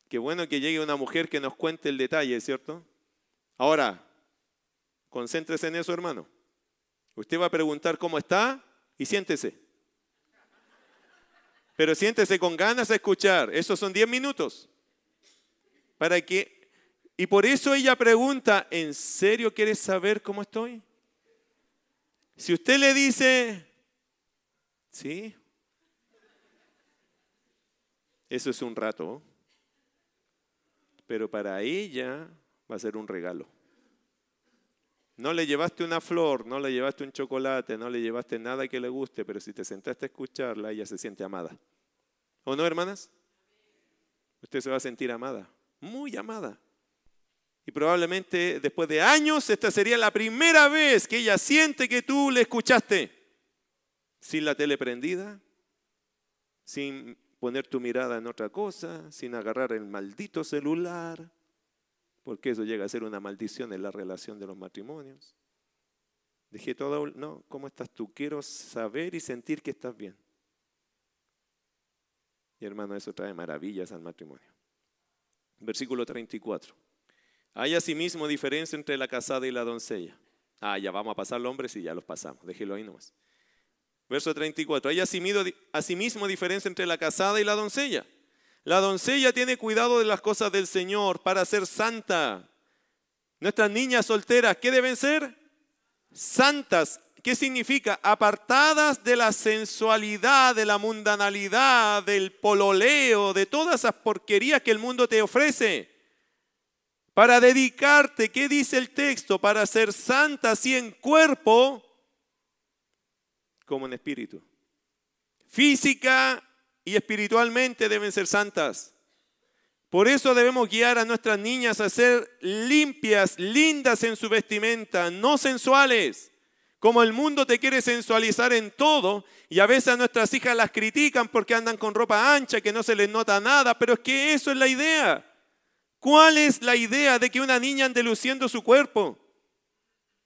Qué bueno que llegue una mujer que nos cuente el detalle, ¿cierto? Ahora, concéntrese en eso, hermano. Usted va a preguntar cómo está y siéntese. Pero siéntese con ganas a escuchar. Esos son 10 minutos. Para que, y por eso ella pregunta, ¿en serio quieres saber cómo estoy? Si usted le dice, sí, eso es un rato, pero para ella va a ser un regalo. No le llevaste una flor, no le llevaste un chocolate, no le llevaste nada que le guste, pero si te sentaste a escucharla, ella se siente amada. ¿O no, hermanas? Usted se va a sentir amada muy amada. Y probablemente después de años, esta sería la primera vez que ella siente que tú le escuchaste. Sin la tele prendida, sin poner tu mirada en otra cosa, sin agarrar el maldito celular, porque eso llega a ser una maldición en la relación de los matrimonios. Dije todo, no, ¿cómo estás tú? Quiero saber y sentir que estás bien. Y hermano, eso trae maravillas al matrimonio. Versículo 34. Hay asimismo diferencia entre la casada y la doncella. Ah, ya vamos a pasar los hombres y ya los pasamos. Déjelo ahí nomás. Verso 34. Hay asimismo diferencia entre la casada y la doncella. La doncella tiene cuidado de las cosas del Señor para ser santa. Nuestras niñas solteras, ¿qué deben ser? Santas. ¿Qué significa? Apartadas de la sensualidad, de la mundanalidad, del pololeo, de todas esas porquerías que el mundo te ofrece. Para dedicarte, ¿qué dice el texto? Para ser santa así en cuerpo como en espíritu. Física y espiritualmente deben ser santas. Por eso debemos guiar a nuestras niñas a ser limpias, lindas en su vestimenta, no sensuales como el mundo te quiere sensualizar en todo, y a veces a nuestras hijas las critican porque andan con ropa ancha, que no se les nota nada, pero es que eso es la idea. ¿Cuál es la idea de que una niña ande luciendo su cuerpo?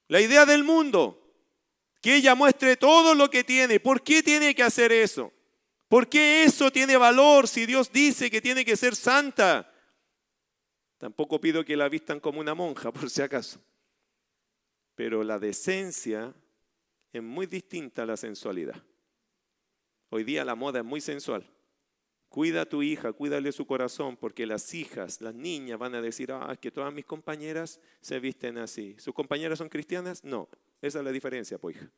La idea del mundo, que ella muestre todo lo que tiene. ¿Por qué tiene que hacer eso? ¿Por qué eso tiene valor si Dios dice que tiene que ser santa? Tampoco pido que la vistan como una monja, por si acaso. Pero la decencia es muy distinta a la sensualidad. Hoy día la moda es muy sensual. Cuida a tu hija, cuídale su corazón, porque las hijas, las niñas van a decir, ah, que todas mis compañeras se visten así. ¿Sus compañeras son cristianas? No, esa es la diferencia, pues hija.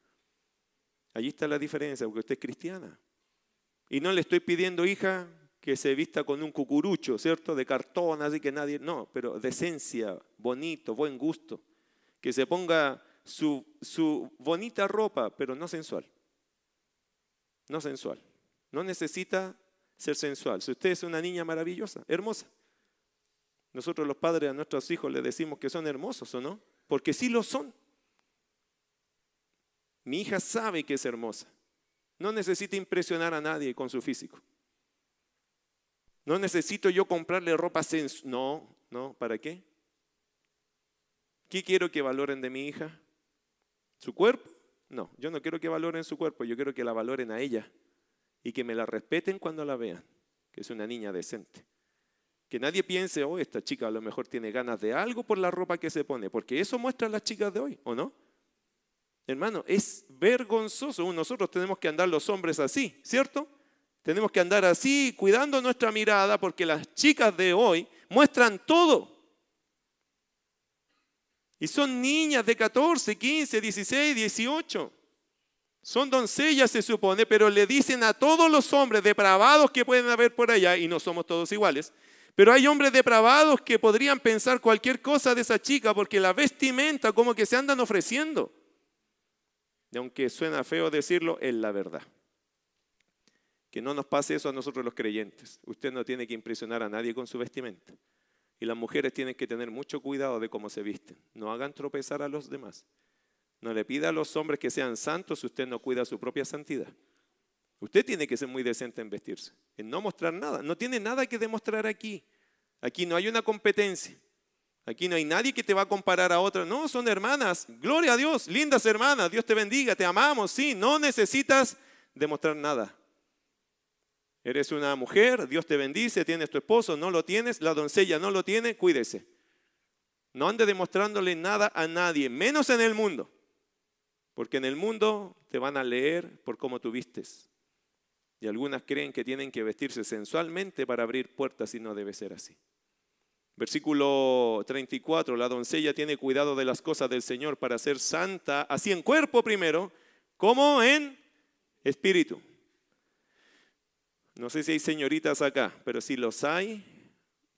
Allí está la diferencia, porque usted es cristiana. Y no le estoy pidiendo, hija, que se vista con un cucurucho, ¿cierto? De cartón, así que nadie, no, pero decencia, bonito, buen gusto. Que se ponga su, bonita ropa, pero no sensual. No sensual. No necesita ser sensual. Si usted es una niña maravillosa, hermosa, nosotros los padres a nuestros hijos les decimos que son hermosos o no, porque sí lo son. Mi hija sabe que es hermosa. No necesita impresionar a nadie con su físico. No necesito yo comprarle ropa sensual. No, no, ¿para qué? ¿Qué quiero que valoren de mi hija? ¿Su cuerpo? No, yo no quiero que valoren su cuerpo, yo quiero que la valoren a ella y que me la respeten cuando la vean, que es una niña decente. Que nadie piense, oh, esta chica a lo mejor tiene ganas de algo por la ropa que se pone, porque eso muestran las chicas de hoy, ¿o no? Hermano, es vergonzoso. Nosotros tenemos que andar los hombres así, ¿cierto? Tenemos que andar así, cuidando nuestra mirada, porque las chicas de hoy muestran todo. Y son niñas de 14, 15, 16, 18. Son doncellas, se supone, pero le dicen a todos los hombres depravados que pueden haber por allá, y no somos todos iguales, pero hay hombres depravados que podrían pensar cualquier cosa de esa chica porque la vestimenta como que se andan ofreciendo. Y aunque suena feo decirlo, es la verdad. Que no nos pase eso a nosotros los creyentes. Usted no tiene que impresionar a nadie con su vestimenta. Y las mujeres tienen que tener mucho cuidado de cómo se visten. No hagan tropezar a los demás. No le pida a los hombres que sean santos si usted no cuida su propia santidad. Usted tiene que ser muy decente en vestirse, en no mostrar nada. No tiene nada que demostrar aquí. Aquí no hay una competencia. Aquí no hay nadie que te va a comparar a otra. No, son hermanas. Gloria a Dios, lindas hermanas. Dios te bendiga, te amamos. Sí, no necesitas demostrar nada. Eres una mujer, Dios te bendice, tienes tu esposo, no lo tienes, la doncella no lo tiene, cuídese. No ande demostrándole nada a nadie, menos en el mundo. Porque en el mundo te van a leer por cómo tú vistes. Y algunas creen que tienen que vestirse sensualmente para abrir puertas y no debe ser así. Versículo 34, la doncella tiene cuidado de las cosas del Señor para ser santa, así en cuerpo primero, como en espíritu. No sé si hay señoritas acá, pero si los hay,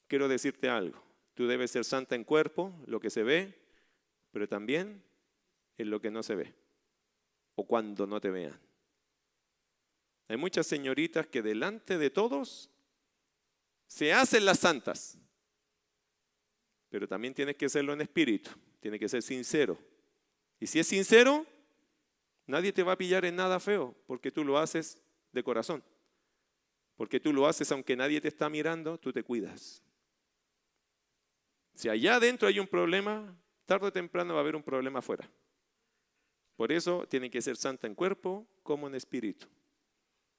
quiero decirte algo. Tú debes ser santa en cuerpo, lo que se ve, pero también en lo que no se ve, o cuando no te vean. Hay muchas señoritas que delante de todos se hacen las santas, pero también tienes que serlo en espíritu, tiene que ser sincero. Y si es sincero, nadie te va a pillar en nada feo, porque tú lo haces de corazón. Porque tú lo haces aunque nadie te está mirando, tú te cuidas. Si allá adentro hay un problema, tarde o temprano va a haber un problema afuera. Por eso tiene que ser santa en cuerpo como en espíritu.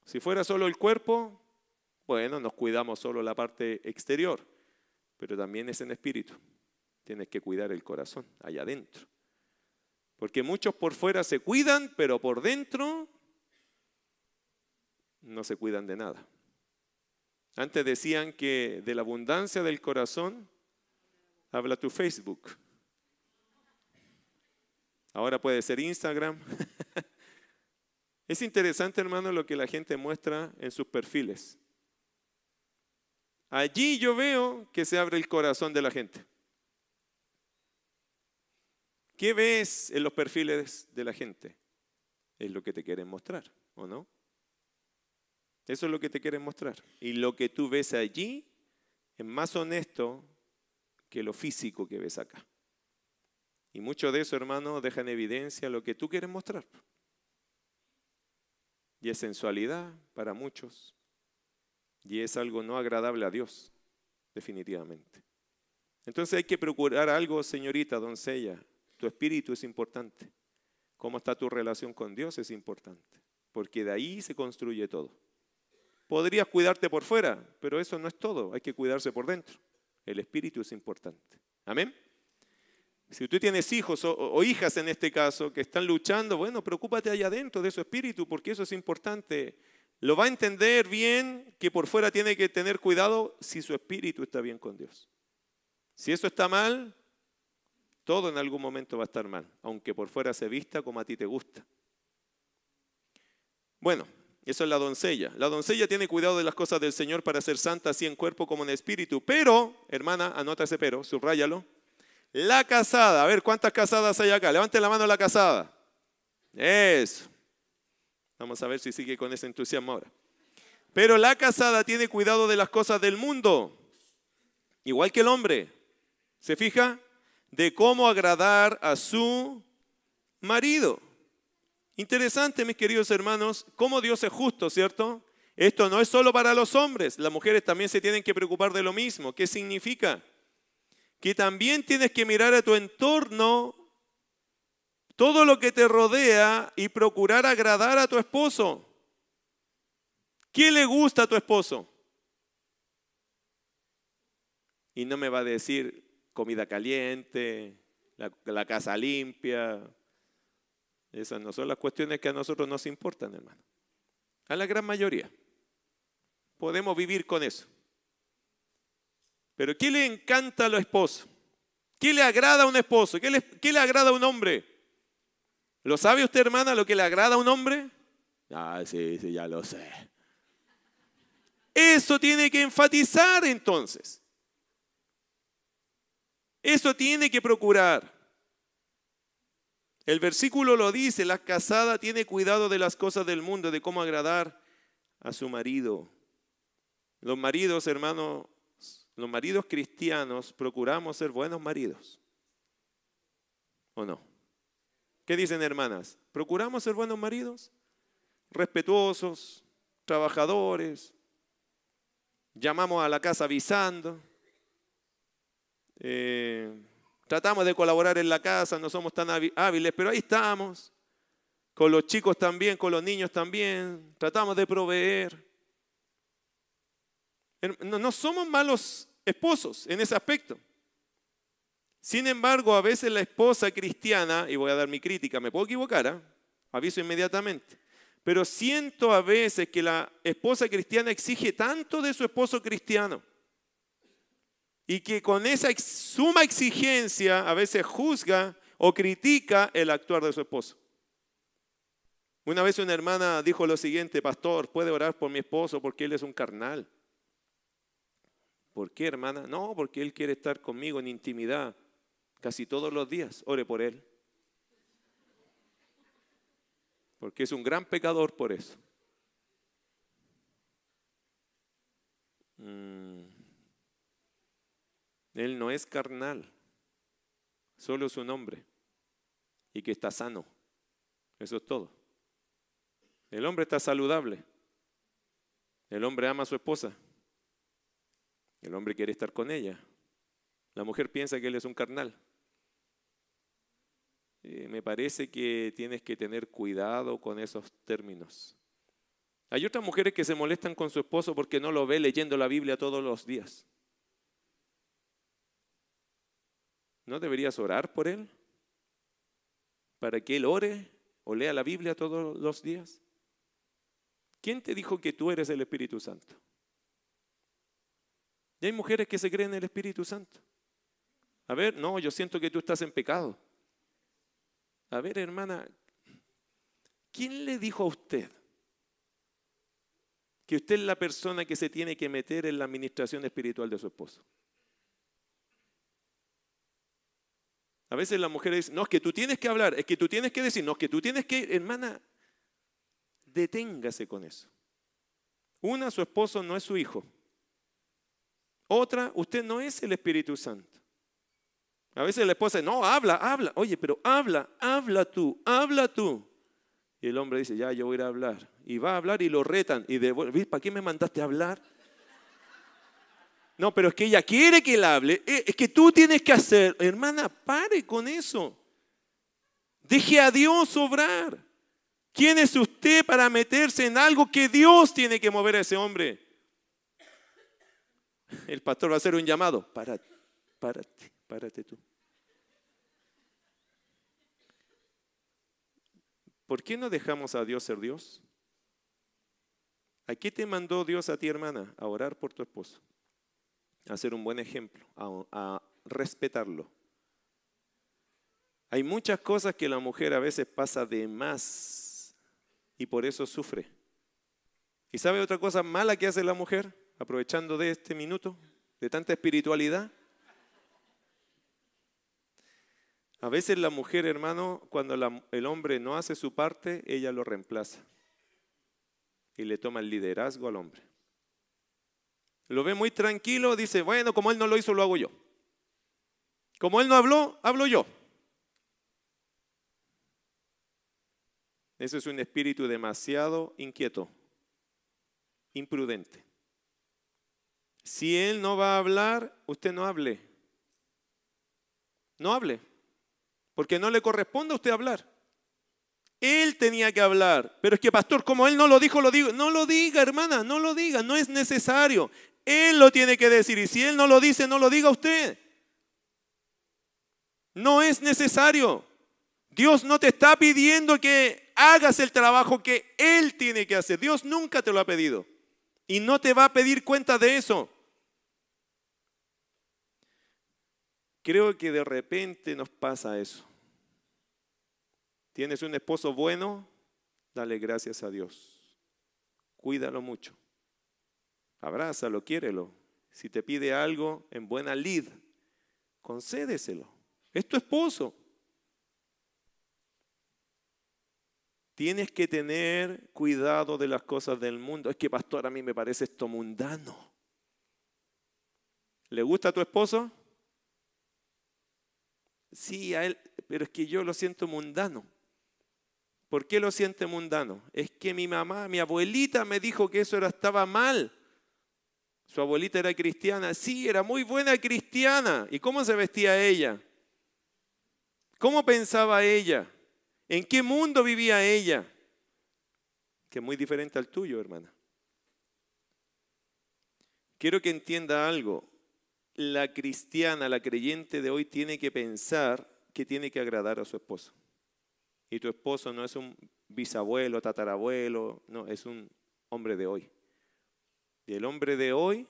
Si fuera solo el cuerpo, bueno, nos cuidamos solo la parte exterior, pero también es en espíritu. Tienes que cuidar el corazón allá adentro. Porque muchos por fuera se cuidan, pero por dentro no se cuidan de nada. Antes decían que de la abundancia del corazón habla tu Facebook. Ahora puede ser Instagram. es interesante, hermano, lo que la gente muestra en sus perfiles. Allí yo veo que se abre el corazón de la gente. ¿Qué ves en los perfiles de la gente? Es lo que te quieren mostrar, ¿o no? Eso es lo que te quieren mostrar. Y lo que tú ves allí es más honesto que lo físico que ves acá. Y mucho de eso, hermano, deja en evidencia lo que tú quieres mostrar. Y es sensualidad para muchos. Y es algo no agradable a Dios, definitivamente. Entonces hay que procurar algo, señorita, doncella. Tu espíritu es importante. Cómo está tu relación con Dios es importante. Porque de ahí se construye todo. Podrías cuidarte por fuera, pero eso no es todo, hay que cuidarse por dentro. El espíritu es importante. Amén. Si tú tienes hijos o, hijas en este caso que están luchando, bueno, preocúpate allá adentro de su espíritu porque eso es importante. Lo va a entender bien que por fuera tiene que tener cuidado si su espíritu está bien con Dios. Si eso está mal, todo en algún momento va a estar mal, aunque por fuera se vista como a ti te gusta. Bueno, eso es la doncella. La doncella tiene cuidado de las cosas del Señor para ser santa así en cuerpo como en espíritu. Pero, hermana, anota ese pero, subráyalo. La casada, a ver, ¿cuántas casadas hay acá? Levante la mano la casada. Eso. Vamos a ver si sigue con ese entusiasmo ahora. Pero la casada tiene cuidado de las cosas del mundo, igual que el hombre. ¿Se fija? De cómo agradar a su marido. Interesante, mis queridos hermanos, cómo Dios es justo, ¿cierto? Esto no es solo para los hombres, las mujeres también se tienen que preocupar de lo mismo. ¿Qué significa? Que también tienes que mirar a tu entorno, todo lo que te rodea y procurar agradar a tu esposo. ¿Qué le gusta a tu esposo? Y no me va a decir comida caliente, la, casa limpia, esas no son las cuestiones que a nosotros nos importan, hermano. A la gran mayoría. Podemos vivir con eso. Pero ¿qué le encanta a los esposos? ¿Qué le agrada a un esposo? ¿Qué le, ¿Qué le, agrada a un hombre? ¿Lo sabe usted, hermana, lo que le agrada a un hombre? Ah, sí, sí, ya lo sé. Eso tiene que enfatizar entonces. Eso tiene que procurar. El versículo lo dice, la casada tiene cuidado de las cosas del mundo, de cómo agradar a su marido. Los maridos, hermanos, los maridos cristianos procuramos ser buenos maridos. ¿O no? ¿Qué dicen hermanas? ¿Procuramos ser buenos maridos? Respetuosos, trabajadores, llamamos a la casa avisando, eh, tratamos de colaborar en la casa, no somos tan hábiles, pero ahí estamos, con los chicos también, con los niños también, tratamos de proveer. No, somos malos esposos en ese aspecto. Sin embargo, a veces la esposa cristiana, y voy a dar mi crítica, me puedo equivocar, ¿ah? aviso inmediatamente, pero siento a veces que la esposa cristiana exige tanto de su esposo cristiano y que con esa suma exigencia a veces juzga o critica el actuar de su esposo. Una vez una hermana dijo lo siguiente, pastor, ¿puede orar por mi esposo porque él es un carnal? ¿Por qué, hermana? No, porque él quiere estar conmigo en intimidad casi todos los días. Ore por él. Porque es un gran pecador por eso. Mm. Él no es carnal, solo su nombre. Y que está sano. Eso es todo. El hombre está saludable. El hombre ama a su esposa. El hombre quiere estar con ella. La mujer piensa que él es un carnal. Me parece que tienes que tener cuidado con esos términos. Hay otras mujeres que se molestan con su esposo porque no lo ve leyendo la Biblia todos los días. ¿No deberías orar por él? Para que él ore o lea la Biblia todos los días. ¿Quién te dijo que tú eres el Espíritu Santo? Hay mujeres que se creen en el Espíritu Santo. A ver, no, yo siento que tú estás en pecado. A ver, hermana, ¿quién le dijo a usted que usted es la persona que se tiene que meter en la administración espiritual de su esposo? A veces la mujer dice, no, es que tú tienes que hablar, es que tú tienes que decir, no, es que tú tienes que, hermana, deténgase con eso. Una, su esposo no es su hijo. Otra, usted no es el Espíritu Santo. A veces la esposa dice, no, habla, habla. Oye, pero habla, habla tú, habla tú. Y el hombre dice, ya, yo voy a ir a hablar. Y va a hablar y lo retan. Y devuelve, ¿para qué me mandaste a hablar? No, pero es que ella quiere que él hable. Eh, es que tú tienes que hacer. Hermana, pare con eso. Deje a Dios obrar. ¿Quién es usted para meterse en algo que Dios tiene que mover a ese hombre? El pastor va a hacer un llamado. Párate, párate, párate tú. ¿Por qué no dejamos a Dios ser Dios? ¿A qué te mandó Dios a ti, hermana? A orar por tu esposo, a ser un buen ejemplo, a, a respetarlo. Hay muchas cosas que la mujer a veces pasa de más y por eso sufre. ¿Y sabe otra cosa mala que hace la mujer? Aprovechando de este minuto, de tanta espiritualidad. A veces la mujer, hermano, cuando el hombre no hace su parte, ella lo reemplaza y le toma el liderazgo al hombre. Lo ve muy tranquilo, dice, bueno, como él no lo hizo, lo hago yo. Como él no habló, hablo yo. Ese es un espíritu demasiado inquieto, imprudente. Si Él no va a hablar, usted no hable. No hable, porque no le corresponde a usted hablar. Él tenía que hablar, pero es que pastor, como Él no lo dijo, lo digo. No lo diga, hermana, no lo diga, no es necesario. Él lo tiene que decir y si Él no lo dice, no lo diga usted. No es necesario. Dios no te está pidiendo que hagas el trabajo que Él tiene que hacer. Dios nunca te lo ha pedido. Y no te va a pedir cuenta de eso. Creo que de repente nos pasa eso. Tienes un esposo bueno, dale gracias a Dios. Cuídalo mucho. Abrázalo, quiérelo. Si te pide algo en buena lid, concédeselo. Es tu esposo. Tienes que tener cuidado de las cosas del mundo. Es que, pastor, a mí me parece esto mundano. ¿Le gusta a tu esposo? Sí, a él, pero es que yo lo siento mundano. ¿Por qué lo siente mundano? Es que mi mamá, mi abuelita me dijo que eso era, estaba mal. Su abuelita era cristiana. Sí, era muy buena cristiana. ¿Y cómo se vestía ella? ¿Cómo pensaba ella? ¿En qué mundo vivía ella? Que es muy diferente al tuyo, hermana. Quiero que entienda algo. La cristiana, la creyente de hoy tiene que pensar que tiene que agradar a su esposo. Y tu esposo no es un bisabuelo, tatarabuelo, no, es un hombre de hoy. Y el hombre de hoy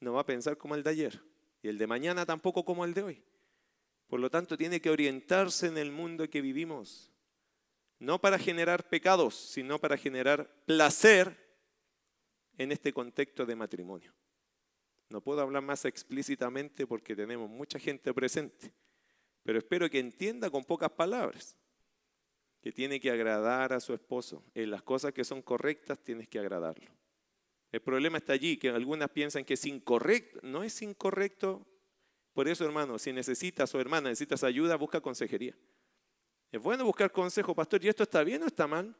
no va a pensar como el de ayer. Y el de mañana tampoco como el de hoy. Por lo tanto, tiene que orientarse en el mundo que vivimos. No para generar pecados, sino para generar placer en este contexto de matrimonio. No puedo hablar más explícitamente porque tenemos mucha gente presente, pero espero que entienda con pocas palabras que tiene que agradar a su esposo. En las cosas que son correctas tienes que agradarlo. El problema está allí, que algunas piensan que es incorrecto. No es incorrecto. Por eso, hermano, si necesitas o hermana, necesitas ayuda, busca consejería. Es bueno buscar consejo, pastor, ¿y esto está bien o está mal?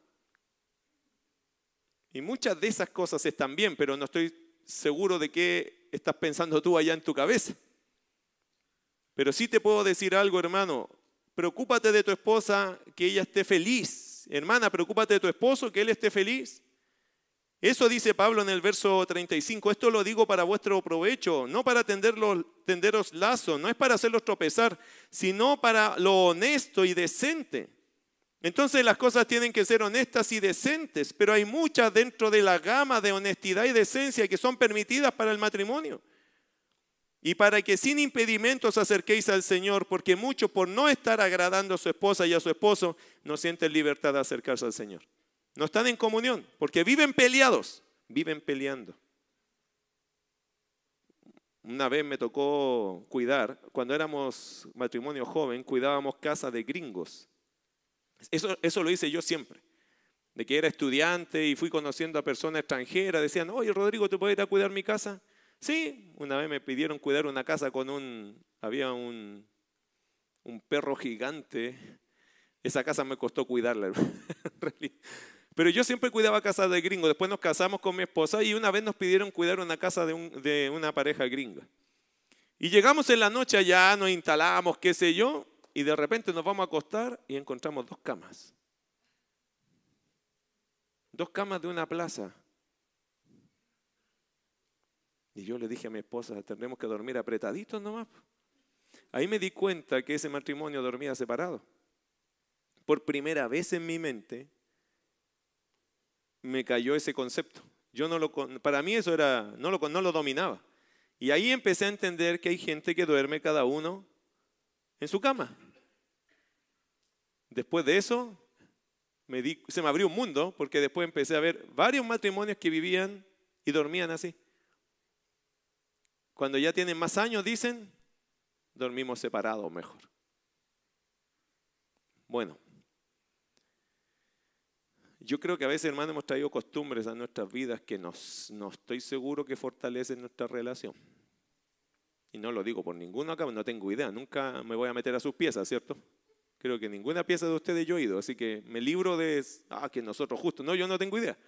Y muchas de esas cosas están bien, pero no estoy seguro de qué estás pensando tú allá en tu cabeza. Pero sí te puedo decir algo, hermano, Preocúpate de tu esposa, que ella esté feliz. Hermana, preocúpate de tu esposo, que él esté feliz. Eso dice Pablo en el verso 35. Esto lo digo para vuestro provecho, no para tenderos lazo, no es para hacerlos tropezar, sino para lo honesto y decente. Entonces las cosas tienen que ser honestas y decentes, pero hay muchas dentro de la gama de honestidad y decencia que son permitidas para el matrimonio y para que sin impedimentos acerquéis al Señor, porque muchos por no estar agradando a su esposa y a su esposo no sienten libertad de acercarse al Señor. No están en comunión, porque viven peleados, viven peleando. Una vez me tocó cuidar, cuando éramos matrimonio joven, cuidábamos casa de gringos. Eso, eso lo hice yo siempre. De que era estudiante y fui conociendo a personas extranjeras, decían, oye Rodrigo, ¿te puedes ir a cuidar mi casa? Sí, una vez me pidieron cuidar una casa con un, había un, un perro gigante. Esa casa me costó cuidarla. Pero yo siempre cuidaba casas de gringos. Después nos casamos con mi esposa y una vez nos pidieron cuidar una casa de, un, de una pareja gringa. Y llegamos en la noche allá, nos instalamos, qué sé yo, y de repente nos vamos a acostar y encontramos dos camas. Dos camas de una plaza. Y yo le dije a mi esposa, tendremos que dormir apretaditos nomás. Ahí me di cuenta que ese matrimonio dormía separado. Por primera vez en mi mente me cayó ese concepto. Yo no lo, para mí eso era, no lo, no lo dominaba. Y ahí empecé a entender que hay gente que duerme cada uno en su cama. Después de eso, se me abrió un mundo porque después empecé a ver varios matrimonios que vivían y dormían así. Cuando ya tienen más años, dicen, dormimos separados mejor. Bueno, yo creo que a veces, hermano, hemos traído costumbres a nuestras vidas que no estoy seguro que fortalecen nuestra relación. Y no lo digo por ninguno acá, no tengo idea, nunca me voy a meter a sus piezas, ¿cierto? Creo que ninguna pieza de ustedes yo he oído, así que me libro de, ah, que nosotros justo, no, yo no tengo idea.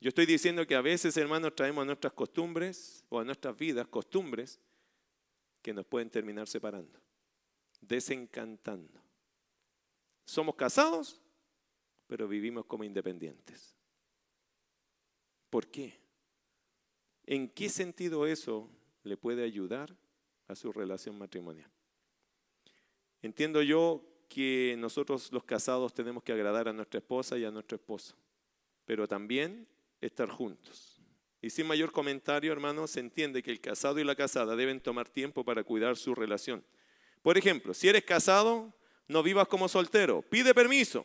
Yo estoy diciendo que a veces, hermanos, traemos a nuestras costumbres o a nuestras vidas costumbres que nos pueden terminar separando, desencantando. Somos casados, pero vivimos como independientes. ¿Por qué? ¿En qué sentido eso le puede ayudar a su relación matrimonial? Entiendo yo que nosotros los casados tenemos que agradar a nuestra esposa y a nuestro esposo, pero también estar juntos. Y sin mayor comentario, hermanos, se entiende que el casado y la casada deben tomar tiempo para cuidar su relación. Por ejemplo, si eres casado, no vivas como soltero, pide permiso,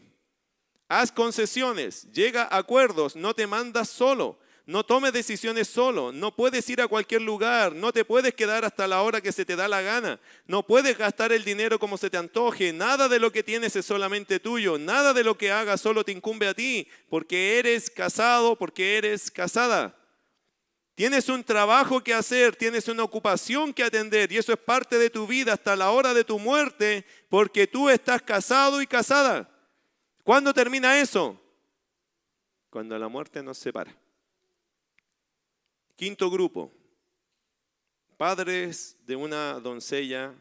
haz concesiones, llega a acuerdos, no te mandas solo, No tomes decisiones solo. No puedes ir a cualquier lugar. No te puedes quedar hasta la hora que se te da la gana. No puedes gastar el dinero como se te antoje. Nada de lo que tienes es solamente tuyo. Nada de lo que hagas solo te incumbe a ti. Porque eres casado, porque eres casada. Tienes un trabajo que hacer, tienes una ocupación que atender y eso es parte de tu vida hasta la hora de tu muerte porque tú estás casado y casada. ¿Cuándo termina eso? Cuando la muerte nos separa. Quinto grupo, padres de una doncella,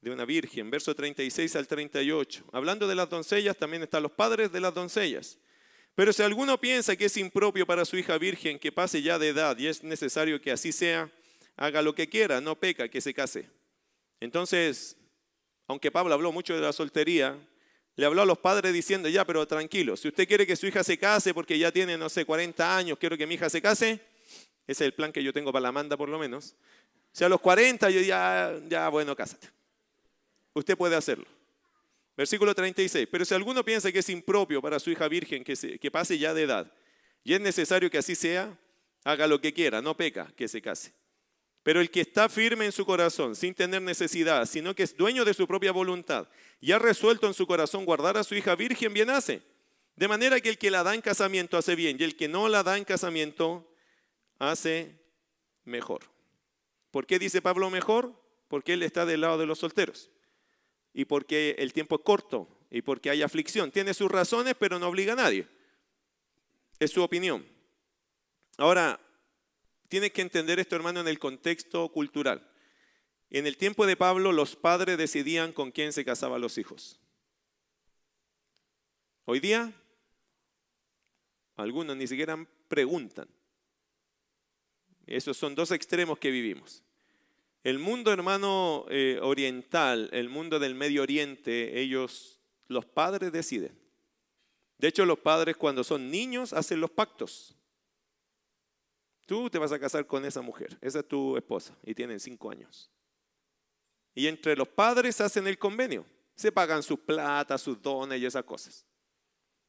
de una virgen, verso 36 al 38. Hablando de las doncellas, también están los padres de las doncellas. Pero si alguno piensa que es impropio para su hija virgen que pase ya de edad y es necesario que así sea, haga lo que quiera, no peca, que se case. Entonces, aunque Pablo habló mucho de la soltería, le habló a los padres diciendo, ya, pero tranquilo, si usted quiere que su hija se case porque ya tiene, no sé, 40 años, quiero que mi hija se case, ese es el plan que yo tengo para la manda por lo menos. Si a los 40 yo ya, ya, bueno, cásate. Usted puede hacerlo. Versículo 36. Pero si alguno piensa que es impropio para su hija virgen que, que pase ya de edad y es necesario que así sea, haga lo que quiera, no peca, que se case. Pero el que está firme en su corazón, sin tener necesidad, sino que es dueño de su propia voluntad y ha resuelto en su corazón guardar a su hija virgen, bien hace. De manera que el que la da en casamiento hace bien y el que no la da en casamiento hace mejor. ¿Por qué dice Pablo mejor? Porque él está del lado de los solteros y porque el tiempo es corto y porque hay aflicción. Tiene sus razones, pero no obliga a nadie. Es su opinión. Ahora, tienes que entender esto, hermano, en el contexto cultural. En el tiempo de Pablo, los padres decidían con quién se casaban los hijos. Hoy día, algunos ni siquiera preguntan. Esos son dos extremos que vivimos. El mundo, hermano, eh, oriental, el mundo del Medio Oriente, ellos, los padres deciden. De hecho, los padres cuando son niños hacen los pactos. Tú te vas a casar con esa mujer, esa es tu esposa, y tienen cinco años. Y entre los padres hacen el convenio. Se pagan sus plata, sus dones y esas cosas.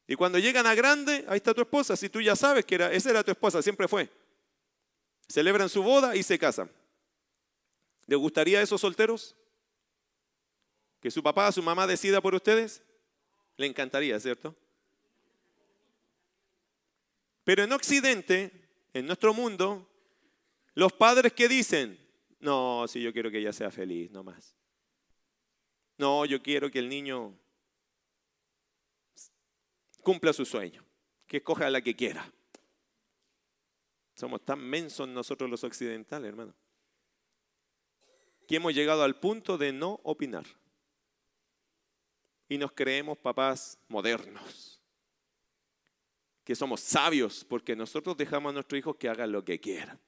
Y cuando llegan a grande, ahí está tu esposa. Si tú ya sabes que era, esa era tu esposa, siempre fue. Celebran su boda y se casan. ¿Les gustaría a esos solteros? ¿Que su papá, su mamá decida por ustedes? Le encantaría, ¿cierto? Pero en Occidente, en nuestro mundo, los padres que dicen, no, si yo quiero que ella sea feliz, no más. No, yo quiero que el niño cumpla su sueño, que escoja la que quiera. Somos tan mensos nosotros los occidentales, hermano que hemos llegado al punto de no opinar. Y nos creemos papás modernos, que somos sabios porque nosotros dejamos a nuestros hijos que hagan lo que quieran.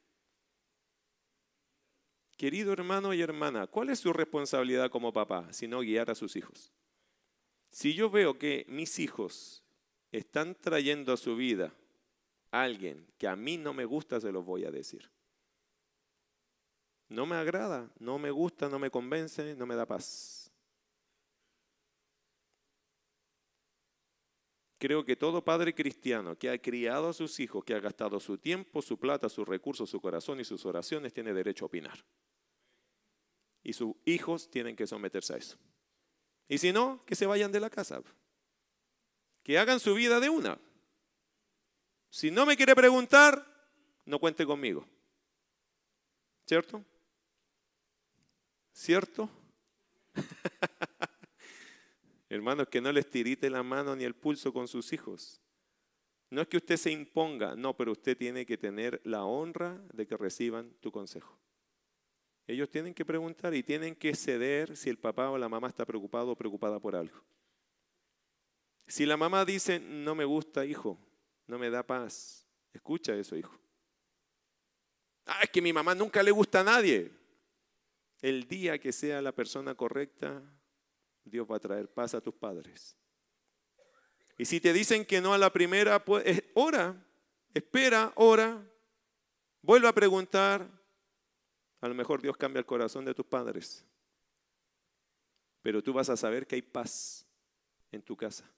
Querido hermano y hermana, ¿cuál es su responsabilidad como papá si no guiar a sus hijos? Si yo veo que mis hijos están trayendo a su vida alguien que a mí no me gusta, se los voy a decir. No me agrada, no me gusta, no me convence, no me da paz. Creo que todo padre cristiano que ha criado a sus hijos, que ha gastado su tiempo, su plata, sus recursos, su corazón y sus oraciones, tiene derecho a opinar. Y sus hijos tienen que someterse a eso. Y si no, que se vayan de la casa. Que hagan su vida de una. Si no me quiere preguntar, no cuente conmigo. ¿Cierto? ¿Cierto? Hermanos, que no les tirite la mano ni el pulso con sus hijos. No es que usted se imponga, no, pero usted tiene que tener la honra de que reciban tu consejo. Ellos tienen que preguntar y tienen que ceder si el papá o la mamá está preocupado o preocupada por algo. Si la mamá dice, no me gusta, hijo, no me da paz, escucha eso, hijo. Ah, es que mi mamá nunca le gusta a nadie. El día que sea la persona correcta, Dios va a traer paz a tus padres. Y si te dicen que no a la primera, pues ora, espera, ora, vuelve a preguntar. A lo mejor Dios cambia el corazón de tus padres. Pero tú vas a saber que hay paz en tu casa.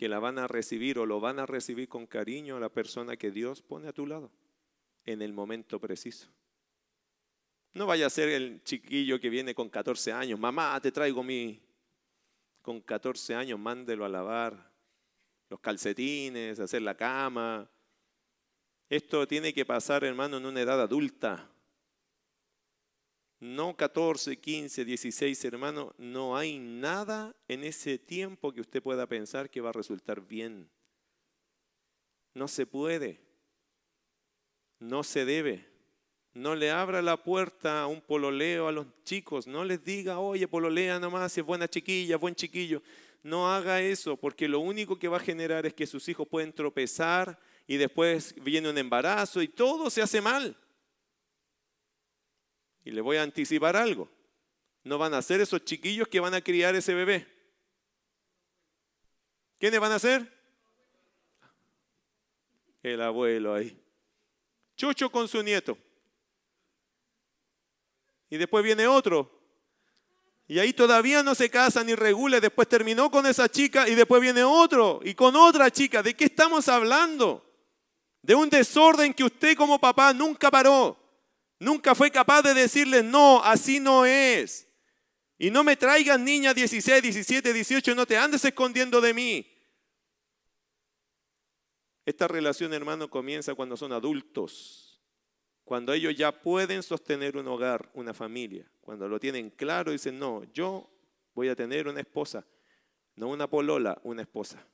Que la van a recibir o lo van a recibir con cariño a la persona que Dios pone a tu lado en el momento preciso. No vaya a ser el chiquillo que viene con 14 años, mamá, te traigo mi... Con 14 años, mándelo a lavar los calcetines, hacer la cama. Esto tiene que pasar, hermano, en una edad adulta. No 14, 15, 16, hermano. No hay nada en ese tiempo que usted pueda pensar que va a resultar bien. No se puede. No se debe. No le abra la puerta a un pololeo a los chicos. No les diga, oye, pololea nomás, es buena chiquilla, buen chiquillo. No haga eso, porque lo único que va a generar es que sus hijos pueden tropezar y después viene un embarazo y todo se hace mal. Y le voy a anticipar algo. No van a ser esos chiquillos que van a criar ese bebé. ¿Quiénes van a ser? El abuelo ahí. Chucho con su nieto. Y después viene otro. Y ahí todavía no se casa ni regula. Después terminó con esa chica y después viene otro. Y con otra chica. ¿De qué estamos hablando? De un desorden que usted como papá nunca paró. Nunca fue capaz de decirle, no, así no es. Y no me traigan niñas 16, 17, 18, no te andes escondiendo de mí. Esta relación, hermano, comienza cuando son adultos cuando ellos ya pueden sostener un hogar, una familia, cuando lo tienen claro, dicen, no, yo voy a tener una esposa, no una polola, una esposa.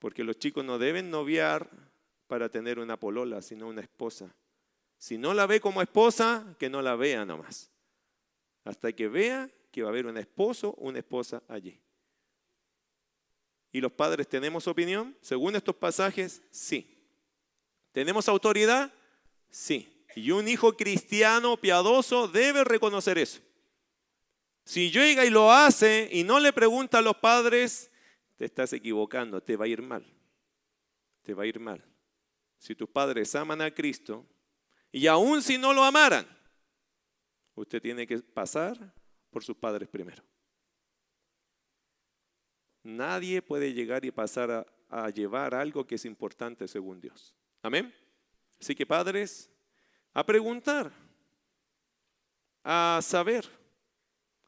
Porque los chicos no deben noviar para tener una polola, sino una esposa. Si no la ve como esposa, que no la vea nomás. Hasta que vea que va a haber un esposo una esposa allí. ¿Y los padres tenemos opinión? Según estos pasajes, sí. ¿Tenemos autoridad? Sí. Y un hijo cristiano piadoso debe reconocer eso. Si llega y lo hace y no le pregunta a los padres, te estás equivocando, te va a ir mal. Te va a ir mal. Si tus padres aman a Cristo, y aun si no lo amaran, usted tiene que pasar por sus padres primero. Nadie puede llegar y pasar a, a llevar algo que es importante según Dios. Amén. Así que padres, a preguntar, a saber,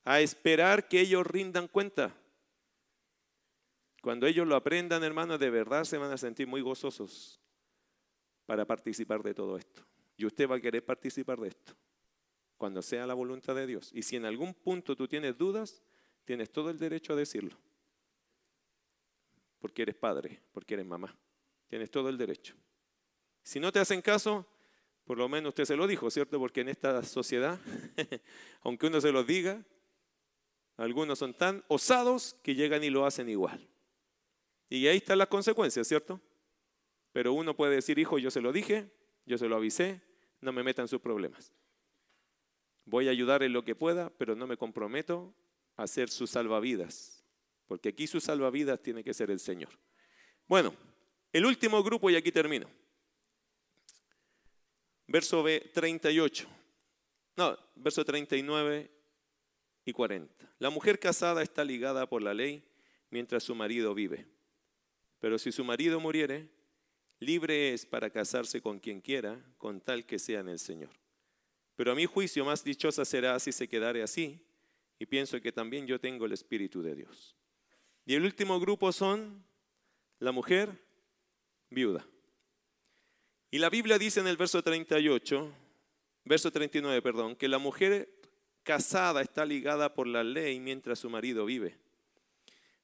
a esperar que ellos rindan cuenta. Cuando ellos lo aprendan, hermanos, de verdad se van a sentir muy gozosos para participar de todo esto. Y usted va a querer participar de esto, cuando sea la voluntad de Dios. Y si en algún punto tú tienes dudas, tienes todo el derecho a decirlo. Porque eres padre, porque eres mamá. Tienes todo el derecho. Si no te hacen caso, por lo menos usted se lo dijo, ¿cierto? Porque en esta sociedad, aunque uno se lo diga, algunos son tan osados que llegan y lo hacen igual. Y ahí están las consecuencias, ¿cierto? Pero uno puede decir, hijo, yo se lo dije, yo se lo avisé, no me metan sus problemas. Voy a ayudar en lo que pueda, pero no me comprometo a ser su salvavidas, porque aquí su salvavidas tiene que ser el Señor. Bueno, el último grupo, y aquí termino verso 38. No, verso 39 y 40. La mujer casada está ligada por la ley mientras su marido vive. Pero si su marido muriere, libre es para casarse con quien quiera, con tal que sea en el Señor. Pero a mi juicio más dichosa será si se quedare así, y pienso que también yo tengo el Espíritu de Dios. Y el último grupo son la mujer viuda. Y la Biblia dice en el verso 38, verso 39, perdón, que la mujer casada está ligada por la ley mientras su marido vive.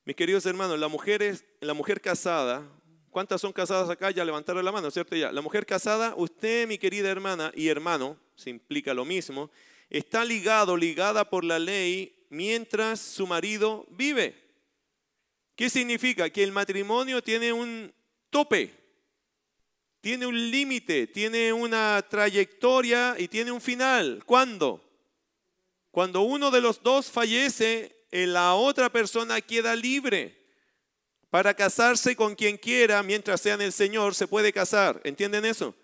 Mis queridos hermanos, la mujer, la mujer casada, ¿cuántas son casadas acá? Ya levantaron la mano, ¿cierto? Ya. La mujer casada, usted, mi querida hermana y hermano, se implica lo mismo, está ligado, ligada por la ley mientras su marido vive. ¿Qué significa? Que el matrimonio tiene un tope tiene un límite, tiene una trayectoria y tiene un final. ¿Cuándo? Cuando uno de los dos fallece, eh, la otra persona queda libre para casarse con quien quiera mientras sea en el Señor, se puede casar. ¿Entienden eso?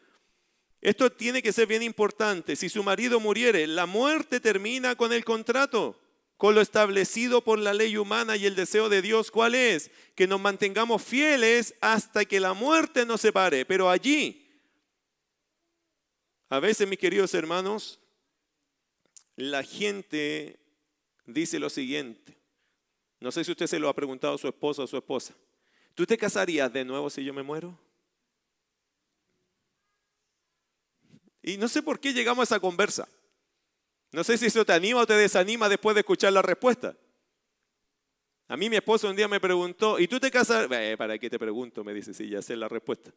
Esto tiene que ser bien importante. Si su marido muriere, la muerte termina con el contrato. con lo establecido por la ley humana y el deseo de Dios, ¿cuál es? Que nos mantengamos fieles hasta que la muerte nos separe. Pero allí, a veces, mis queridos hermanos, la gente dice lo siguiente. No sé si usted se lo ha preguntado a su esposo o a su esposa. ¿Tú te casarías de nuevo si yo me muero? Y no sé por qué llegamos a esa conversa. No sé si eso te anima o te desanima después de escuchar la respuesta. A mí mi esposo un día me preguntó, ¿y tú te casas? Eh, ¿Para qué te pregunto? Me dice, sí, ya sé la respuesta.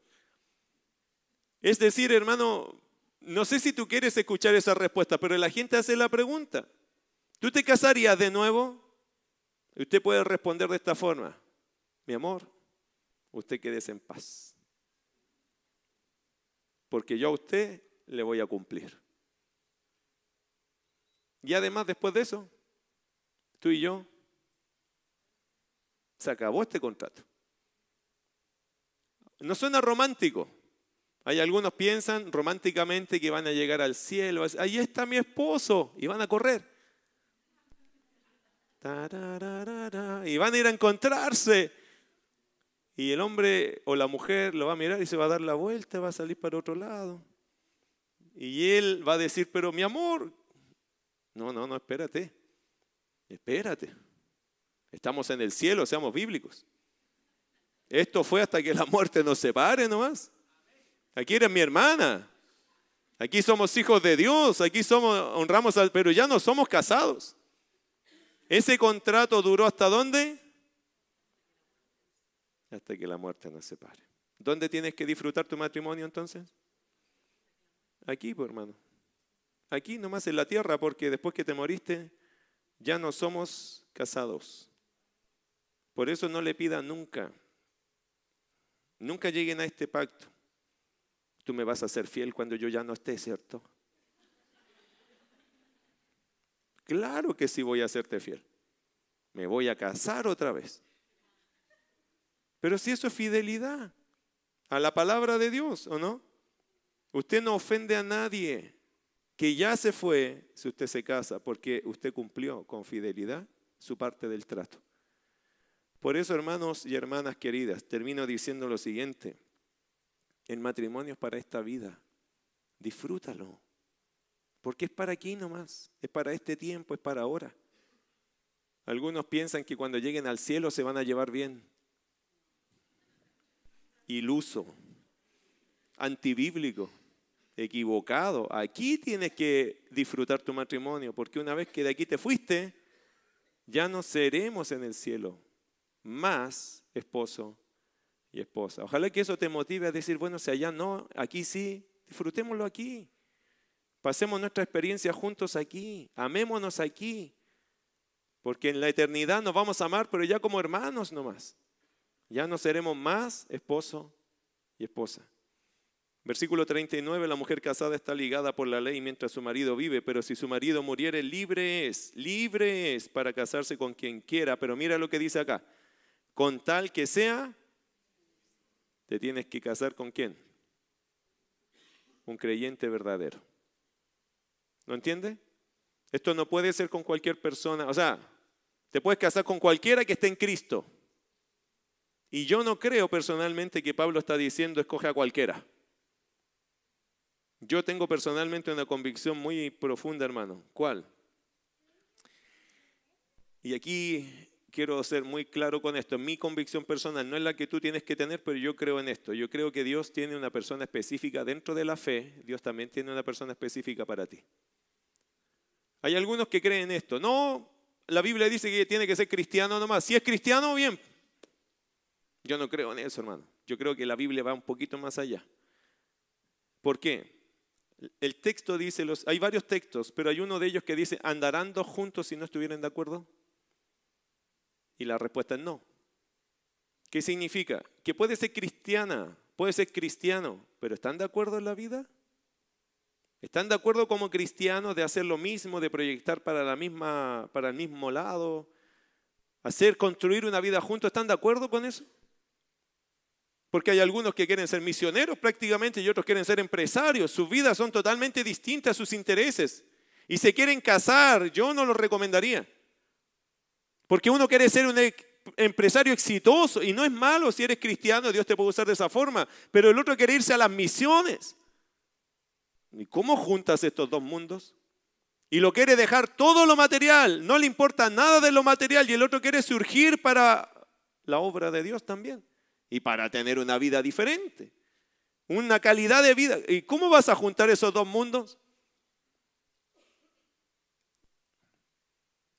Es decir, hermano, no sé si tú quieres escuchar esa respuesta, pero la gente hace la pregunta. ¿Tú te casarías de nuevo? Usted puede responder de esta forma. Mi amor, usted quédese en paz. Porque yo a usted le voy a cumplir. Y además, después de eso, tú y yo, se acabó este contrato. No suena romántico. Hay algunos piensan románticamente que van a llegar al cielo. Ahí está mi esposo y van a correr. Y van a ir a encontrarse. Y el hombre o la mujer lo va a mirar y se va a dar la vuelta, va a salir para otro lado. Y él va a decir, pero mi amor, no, no, no, espérate. Espérate. Estamos en el cielo, seamos bíblicos. Esto fue hasta que la muerte nos separe nomás. Aquí eres mi hermana. Aquí somos hijos de Dios, aquí somos honramos al, pero ya no somos casados. Ese contrato duró hasta dónde? Hasta que la muerte nos separe. ¿Dónde tienes que disfrutar tu matrimonio entonces? Aquí, pues, hermano aquí nomás en la tierra, porque después que te moriste ya no somos casados. Por eso no le pidan nunca, nunca lleguen a este pacto. Tú me vas a ser fiel cuando yo ya no esté, ¿cierto? Claro que sí voy a hacerte fiel. Me voy a casar otra vez. Pero si eso es fidelidad a la palabra de Dios, ¿o no? Usted no ofende a nadie que ya se fue si usted se casa, porque usted cumplió con fidelidad su parte del trato. Por eso, hermanos y hermanas queridas, termino diciendo lo siguiente. El matrimonio es para esta vida. Disfrútalo. Porque es para aquí nomás. Es para este tiempo, es para ahora. Algunos piensan que cuando lleguen al cielo se van a llevar bien. Iluso. Antibíblico equivocado. Aquí tienes que disfrutar tu matrimonio, porque una vez que de aquí te fuiste, ya no seremos en el cielo más esposo y esposa. Ojalá que eso te motive a decir, bueno, si allá no, aquí sí, disfrutémoslo aquí. Pasemos nuestra experiencia juntos aquí, amémonos aquí, porque en la eternidad nos vamos a amar, pero ya como hermanos nomás. Ya no seremos más esposo y esposa. Versículo 39, la mujer casada está ligada por la ley mientras su marido vive, pero si su marido muriere, libre es, libre es para casarse con quien quiera. Pero mira lo que dice acá, con tal que sea, te tienes que casar con quién? Un creyente verdadero. ¿No entiende? Esto no puede ser con cualquier persona, o sea, te puedes casar con cualquiera que esté en Cristo. Y yo no creo personalmente que Pablo está diciendo escoge a cualquiera. Yo tengo personalmente una convicción muy profunda, hermano. ¿Cuál? Y aquí quiero ser muy claro con esto. Mi convicción personal no es la que tú tienes que tener, pero yo creo en esto. Yo creo que Dios tiene una persona específica dentro de la fe. Dios también tiene una persona específica para ti. Hay algunos que creen esto. No, la Biblia dice que tiene que ser cristiano nomás. Si es cristiano, bien. Yo no creo en eso, hermano. Yo creo que la Biblia va un poquito más allá. ¿Por qué? El texto dice, los, hay varios textos, pero hay uno de ellos que dice, ¿andarán dos juntos si no estuvieran de acuerdo? Y la respuesta es no. ¿Qué significa? Que puede ser cristiana, puede ser cristiano, pero ¿están de acuerdo en la vida? ¿Están de acuerdo como cristianos de hacer lo mismo, de proyectar para, la misma, para el mismo lado, hacer, construir una vida juntos? ¿Están de acuerdo con eso? Porque hay algunos que quieren ser misioneros prácticamente y otros quieren ser empresarios. Sus vidas son totalmente distintas sus intereses. Y se quieren casar, yo no lo recomendaría. Porque uno quiere ser un empresario exitoso y no es malo si eres cristiano, Dios te puede usar de esa forma, pero el otro quiere irse a las misiones. ¿Y cómo juntas estos dos mundos? Y lo quiere dejar todo lo material, no le importa nada de lo material y el otro quiere surgir para la obra de Dios también y para tener una vida diferente, una calidad de vida. ¿Y cómo vas a juntar esos dos mundos?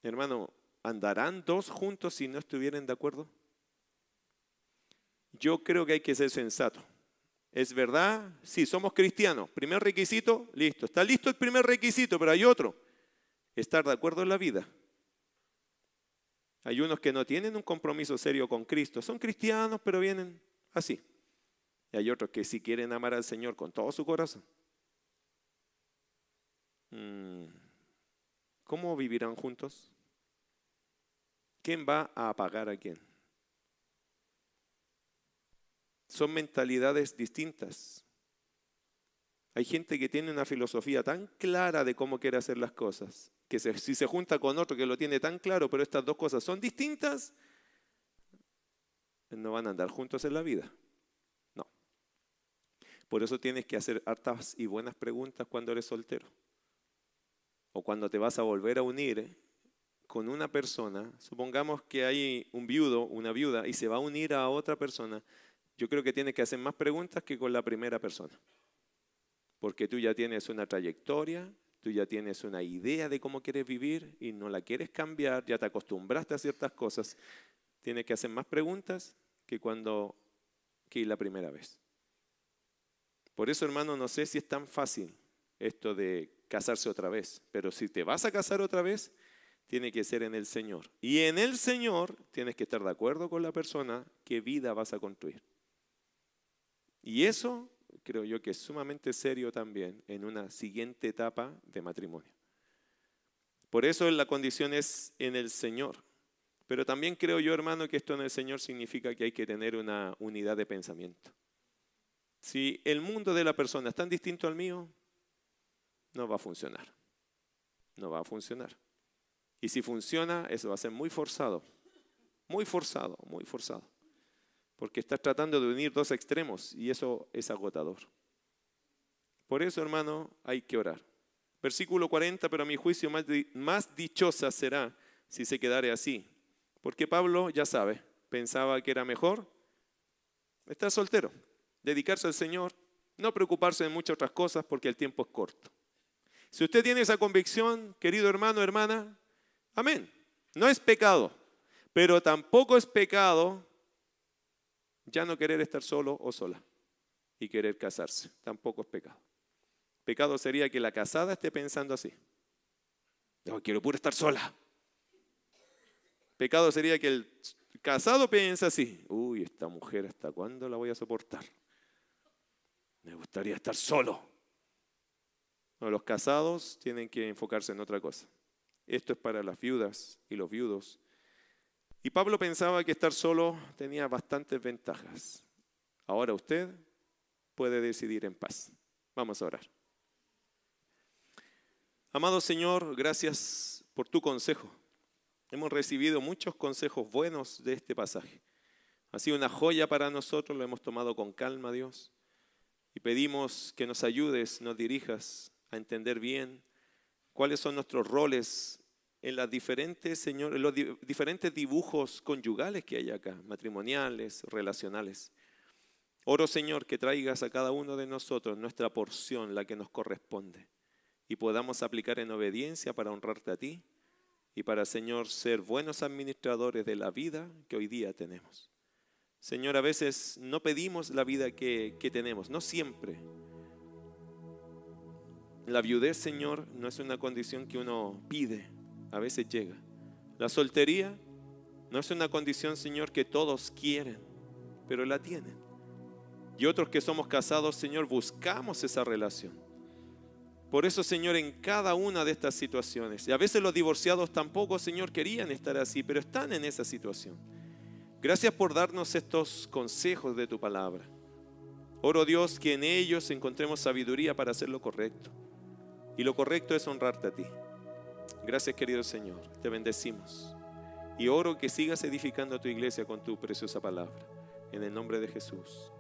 Hermano, ¿andarán dos juntos si no estuvieran de acuerdo? Yo creo que hay que ser sensato. ¿Es verdad? Sí, somos cristianos. Primer requisito, listo. Está listo el primer requisito, pero hay otro. Estar de acuerdo en la vida. Hay unos que no tienen un compromiso serio con Cristo. Son cristianos, pero vienen así. Y hay otros que sí quieren amar al Señor con todo su corazón. Mm, ¿Cómo vivirán juntos? ¿Quién va a pagar a quién? Son mentalidades distintas. Hay gente que tiene una filosofía tan clara de cómo quiere hacer las cosas, que si se junta con otro que lo tiene tan claro, pero estas dos cosas son distintas, no van a andar juntos en la vida. No. Por eso tienes que hacer hartas y buenas preguntas cuando eres soltero. O cuando te vas a volver a unir con una persona, supongamos que hay un viudo, una viuda, y se va a unir a otra persona, yo creo que tienes que hacer más preguntas que con la primera persona. Porque tú ya tienes una trayectoria, tú ya tienes una idea de cómo quieres vivir y no la quieres cambiar, ya te acostumbraste a ciertas cosas. Tienes que hacer más preguntas que cuando que la primera vez. Por eso, hermano, no sé si es tan fácil esto de casarse otra vez, pero si te vas a casar otra vez, tiene que ser en el Señor. Y en el Señor tienes que estar de acuerdo con la persona qué vida vas a construir. Y eso creo yo que es sumamente serio también en una siguiente etapa de matrimonio. Por eso la condición es en el Señor. Pero también creo yo, hermano, que esto en el Señor significa que hay que tener una unidad de pensamiento. Si el mundo de la persona es tan distinto al mío, no va a funcionar. No va a funcionar. Y si funciona, eso va a ser muy forzado. Muy forzado, muy forzado porque estás tratando de unir dos extremos y eso es agotador. Por eso, hermano, hay que orar. Versículo 40, pero a mi juicio más, más dichosa será si se quedare así. Porque Pablo, ya sabe, pensaba que era mejor estar soltero, dedicarse al Señor, no preocuparse de muchas otras cosas porque el tiempo es corto. Si usted tiene esa convicción, querido hermano, hermana, amén. No es pecado, pero tampoco es pecado ya no querer estar solo o sola y querer casarse. Tampoco es pecado. Pecado sería que la casada esté pensando así. Yo quiero puro estar sola. Pecado sería que el casado piensa así. Uy, esta mujer, ¿hasta cuándo la voy a soportar? Me gustaría estar solo. los casados tienen que enfocarse en otra cosa. Esto es para las viudas y los viudos y Pablo pensaba que estar solo tenía bastantes ventajas. Ahora usted puede decidir en paz. Vamos a orar. Amado Señor, gracias por tu consejo. Hemos recibido muchos consejos buenos de este pasaje. Ha sido una joya para nosotros, lo hemos tomado con calma, Dios. Y pedimos que nos ayudes, nos dirijas a entender bien cuáles son nuestros roles en las diferentes, Señor, los diferentes dibujos conyugales que hay acá, matrimoniales, relacionales. Oro, Señor, que traigas a cada uno de nosotros nuestra porción, la que nos corresponde, y podamos aplicar en obediencia para honrarte a ti y para, Señor, ser buenos administradores de la vida que hoy día tenemos. Señor, a veces no pedimos la vida que, que tenemos, no siempre. La viudez, Señor, no es una condición que uno pide, a veces llega. La soltería no es una condición, Señor, que todos quieren, pero la tienen. Y otros que somos casados, Señor, buscamos esa relación. Por eso, Señor, en cada una de estas situaciones, y a veces los divorciados tampoco, Señor, querían estar así, pero están en esa situación. Gracias por darnos estos consejos de tu palabra. Oro Dios que en ellos encontremos sabiduría para hacer lo correcto. Y lo correcto es honrarte a ti. Gracias querido Señor, te bendecimos. Y oro que sigas edificando a tu iglesia con tu preciosa palabra. En el nombre de Jesús.